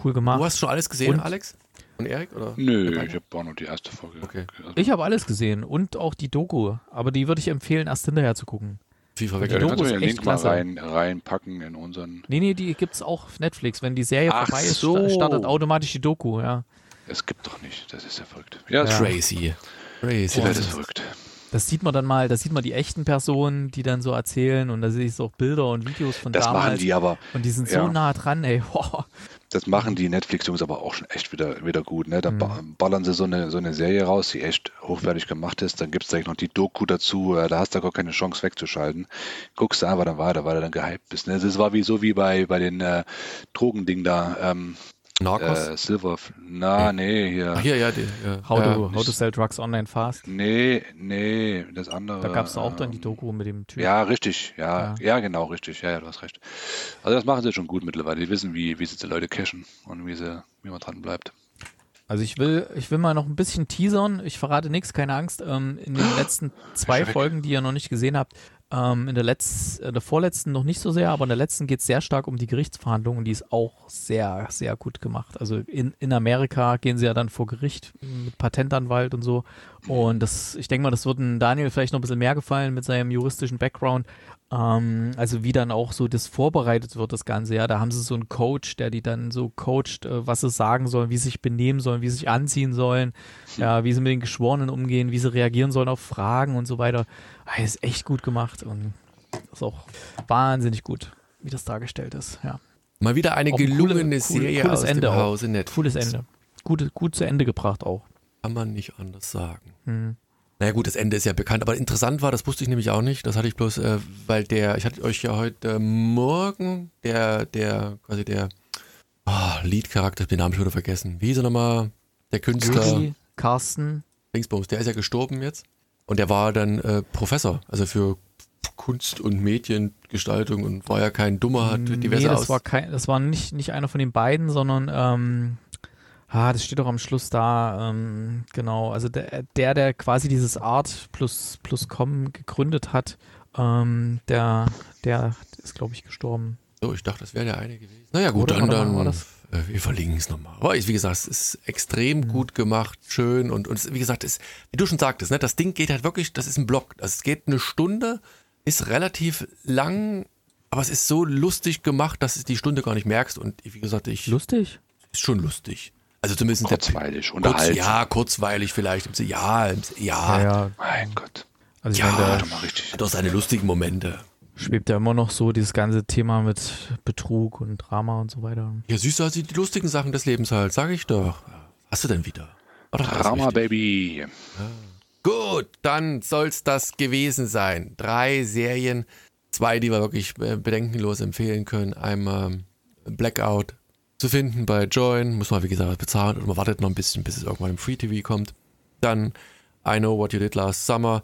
cool gemacht. Du hast schon alles gesehen, und, Alex? Und Erik? Oder? Nö, ich habe auch nur die erste Folge. Okay. Also ich habe alles gesehen und auch die Doku, aber die würde ich empfehlen, erst hinterher zu gucken. FIFA weg. Ja, du kannst du den Link klasse. mal rein, reinpacken in unseren. Nee, nee, die gibt es auch auf Netflix. Wenn die Serie Ach vorbei ist, so. startet automatisch die Doku, ja. Es gibt doch nicht, das ist ja verrückt. Ja, ja. crazy. Crazy. Die Welt ist verrückt. Das sieht man dann mal, da sieht man die echten Personen, die dann so erzählen und da sehe ich so auch Bilder und Videos von das damals. Das machen die aber. Und die sind ja. so nah dran, ey. [LAUGHS] Boah. Das machen die Netflix-Jungs aber auch schon echt wieder, wieder gut. Ne? Da mhm. ballern sie so eine, so eine Serie raus, die echt hochwertig gemacht ist. Dann gibt es direkt noch die Doku dazu. Da hast du gar keine Chance wegzuschalten. Guckst du einfach dann weiter, weil du dann gehypt bist. Ne? Das war wie so wie bei, bei den äh, Drogending da. Ähm, Narcos? Äh, Silver. Na, nee, hier. Ach, hier, ja, die, ja. How, to, äh, how to Sell Drugs Online Fast. Nee, nee, das andere. Da gab es auch dann die Doku mit dem Typ. Ja, richtig. Ja, ja, ja, genau, richtig. Ja, ja, du hast recht. Also, das machen sie schon gut mittlerweile. Die wissen, wie, wie sie die Leute cashen und wie, sie, wie man dran bleibt. Also ich will, ich will mal noch ein bisschen teasern. Ich verrate nichts, keine Angst. Ähm, in den [GASPS] letzten zwei Folgen, die ihr noch nicht gesehen habt, ähm, in der, letzten, in der vorletzten noch nicht so sehr, aber in der letzten geht es sehr stark um die Gerichtsverhandlungen die ist auch sehr, sehr gut gemacht. Also in, in Amerika gehen sie ja dann vor Gericht mit Patentanwalt und so. Und das, ich denke mal, das wird Daniel vielleicht noch ein bisschen mehr gefallen mit seinem juristischen Background. Ähm, also wie dann auch so das vorbereitet wird, das Ganze. Ja, da haben sie so einen Coach, der die dann so coacht, äh, was sie sagen sollen, wie sie sich benehmen sollen, wie sie sich anziehen sollen, ja, wie sie mit den Geschworenen umgehen, wie sie reagieren sollen auf Fragen und so weiter. Ah, ist echt gut gemacht und ist auch wahnsinnig gut, wie das dargestellt ist, ja. Mal wieder eine Auch ein gelungene coole- cool- Serie cooles aus Ende dem auch. Hause Netflix. Cooles Ende. Gut, gut zu Ende gebracht auch. Kann man nicht anders sagen. Hm. Naja gut, das Ende ist ja bekannt, aber interessant war, das wusste ich nämlich auch nicht, das hatte ich bloß, äh, weil der, ich hatte euch ja heute Morgen, der, der, quasi der oh, Lead-Charakter, den Namen schon wieder vergessen. Wie hieß er nochmal? Der Künstler Juli, Carsten, Dingsbums, der ist ja gestorben jetzt. Und der war dann äh, Professor, also für Kunst und Mediengestaltung und war ja kein Dummer, hat diverse nee, das Aus war kein, das war nicht, nicht einer von den beiden, sondern ähm, ah, das steht doch am Schluss da, ähm, genau, also der, der, der quasi dieses Art plus, plus Com gegründet hat, ähm, der, der ist, glaube ich, gestorben. So, ich dachte, das wäre der eine gewesen. Naja gut, Oder? dann, mal, war dann das- äh, wir verlinken es nochmal. Aber ich, wie gesagt, es ist extrem gut gemacht, schön und, und es, wie gesagt, es, wie du schon sagtest, ne, das Ding geht halt wirklich, das ist ein Block. Also es geht eine Stunde, ist relativ lang, aber es ist so lustig gemacht, dass du die Stunde gar nicht merkst und wie gesagt, ich Lustig? ist schon lustig. Also zumindest der Kurzweilig, kurz, unterhaltsam. ja, kurzweilig vielleicht. Ja, Ja, ja, ja. Mein Gott. Also ich Ja, meine, da Warte mal richtig. hat auch seine lustigen Momente. schwebt ja immer noch so dieses ganze Thema mit Betrug und Drama und so weiter. Ja, du also die lustigen Sachen des Lebens halt, sag ich doch. Hast du denn wieder? Doch alles Drama. Baby. Gut, dann soll's das gewesen sein. Drei Serien, zwei, die wir wirklich äh, bedenkenlos empfehlen können. Einmal Blackout zu finden bei Join, muss man wie gesagt bezahlen und man wartet noch ein bisschen, bis es irgendwann im Free TV kommt. Dann I Know What You Did Last Summer.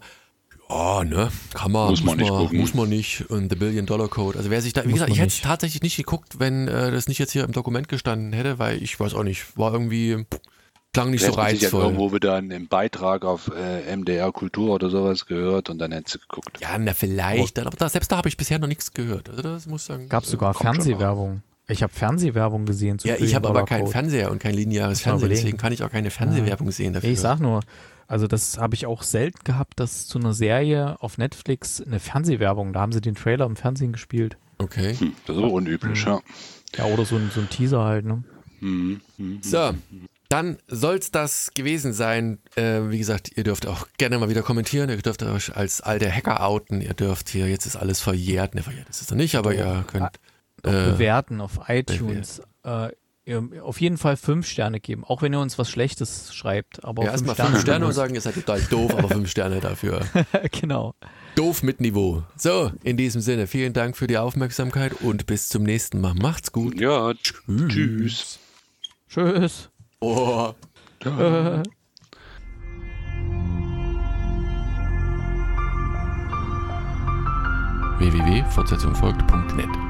Ja, ne, kann man, Muss man nicht gucken. muss man nicht. Und The Billion Dollar Code. Also wer sich da, wie Muss gesagt, ich hätte es tatsächlich nicht geguckt, wenn äh, das nicht jetzt hier im Dokument gestanden hätte, weil ich weiß auch nicht, war irgendwie, klang nicht so Vielleicht hat sich ja reizvoll. irgendwo wieder einen Beitrag auf äh, MDR Kultur oder sowas gehört und dann hättest du geguckt. Ja, na vielleicht, dann, aber da, selbst da habe ich bisher noch nichts gehört. Also das muss ich sagen. Gab es sogar schon noch. Fernsehwerbung. Ich habe Fernsehwerbung gesehen. zu Ja, ich habe aber keinen. Fernseher und kein lineares Fernsehen, deswegen kann ich auch keine Fernsehwerbung sehen dafür. Ich sag nur, also das habe ich auch selten gehabt, dass zu einer Serie auf Netflix eine Fernsehwerbung, da haben sie den Trailer im Fernsehen gespielt. Okay. Hm, das ist aber unüblich, ja. Ja, oder so ein, so ein Teaser halt, ne? Mhm, mhm. So, dann soll's das gewesen sein. Äh, wie gesagt, ihr dürft auch gerne mal wieder kommentieren. Ihr dürft euch als alte Hacker outen. Ihr dürft hier, jetzt ist alles verjährt. Ne, verjährt ist es noch nicht, aber ihr könnt. Äh, bewerten auf iTunes. Äh, auf jeden Fall fünf Sterne geben, auch wenn ihr uns was Schlechtes schreibt. Aber ja, erstmal Sterne, fünf Sterne und sagen, ihr seid total doof, aber fünf Sterne dafür. [LAUGHS] genau. Doof mit Niveau. So, in diesem Sinne, vielen Dank für die Aufmerksamkeit und bis zum nächsten Mal. Macht's gut. Ja, tschüss. Tschüss. Oh. Äh. [LAUGHS] www.fortsetzung folgt.net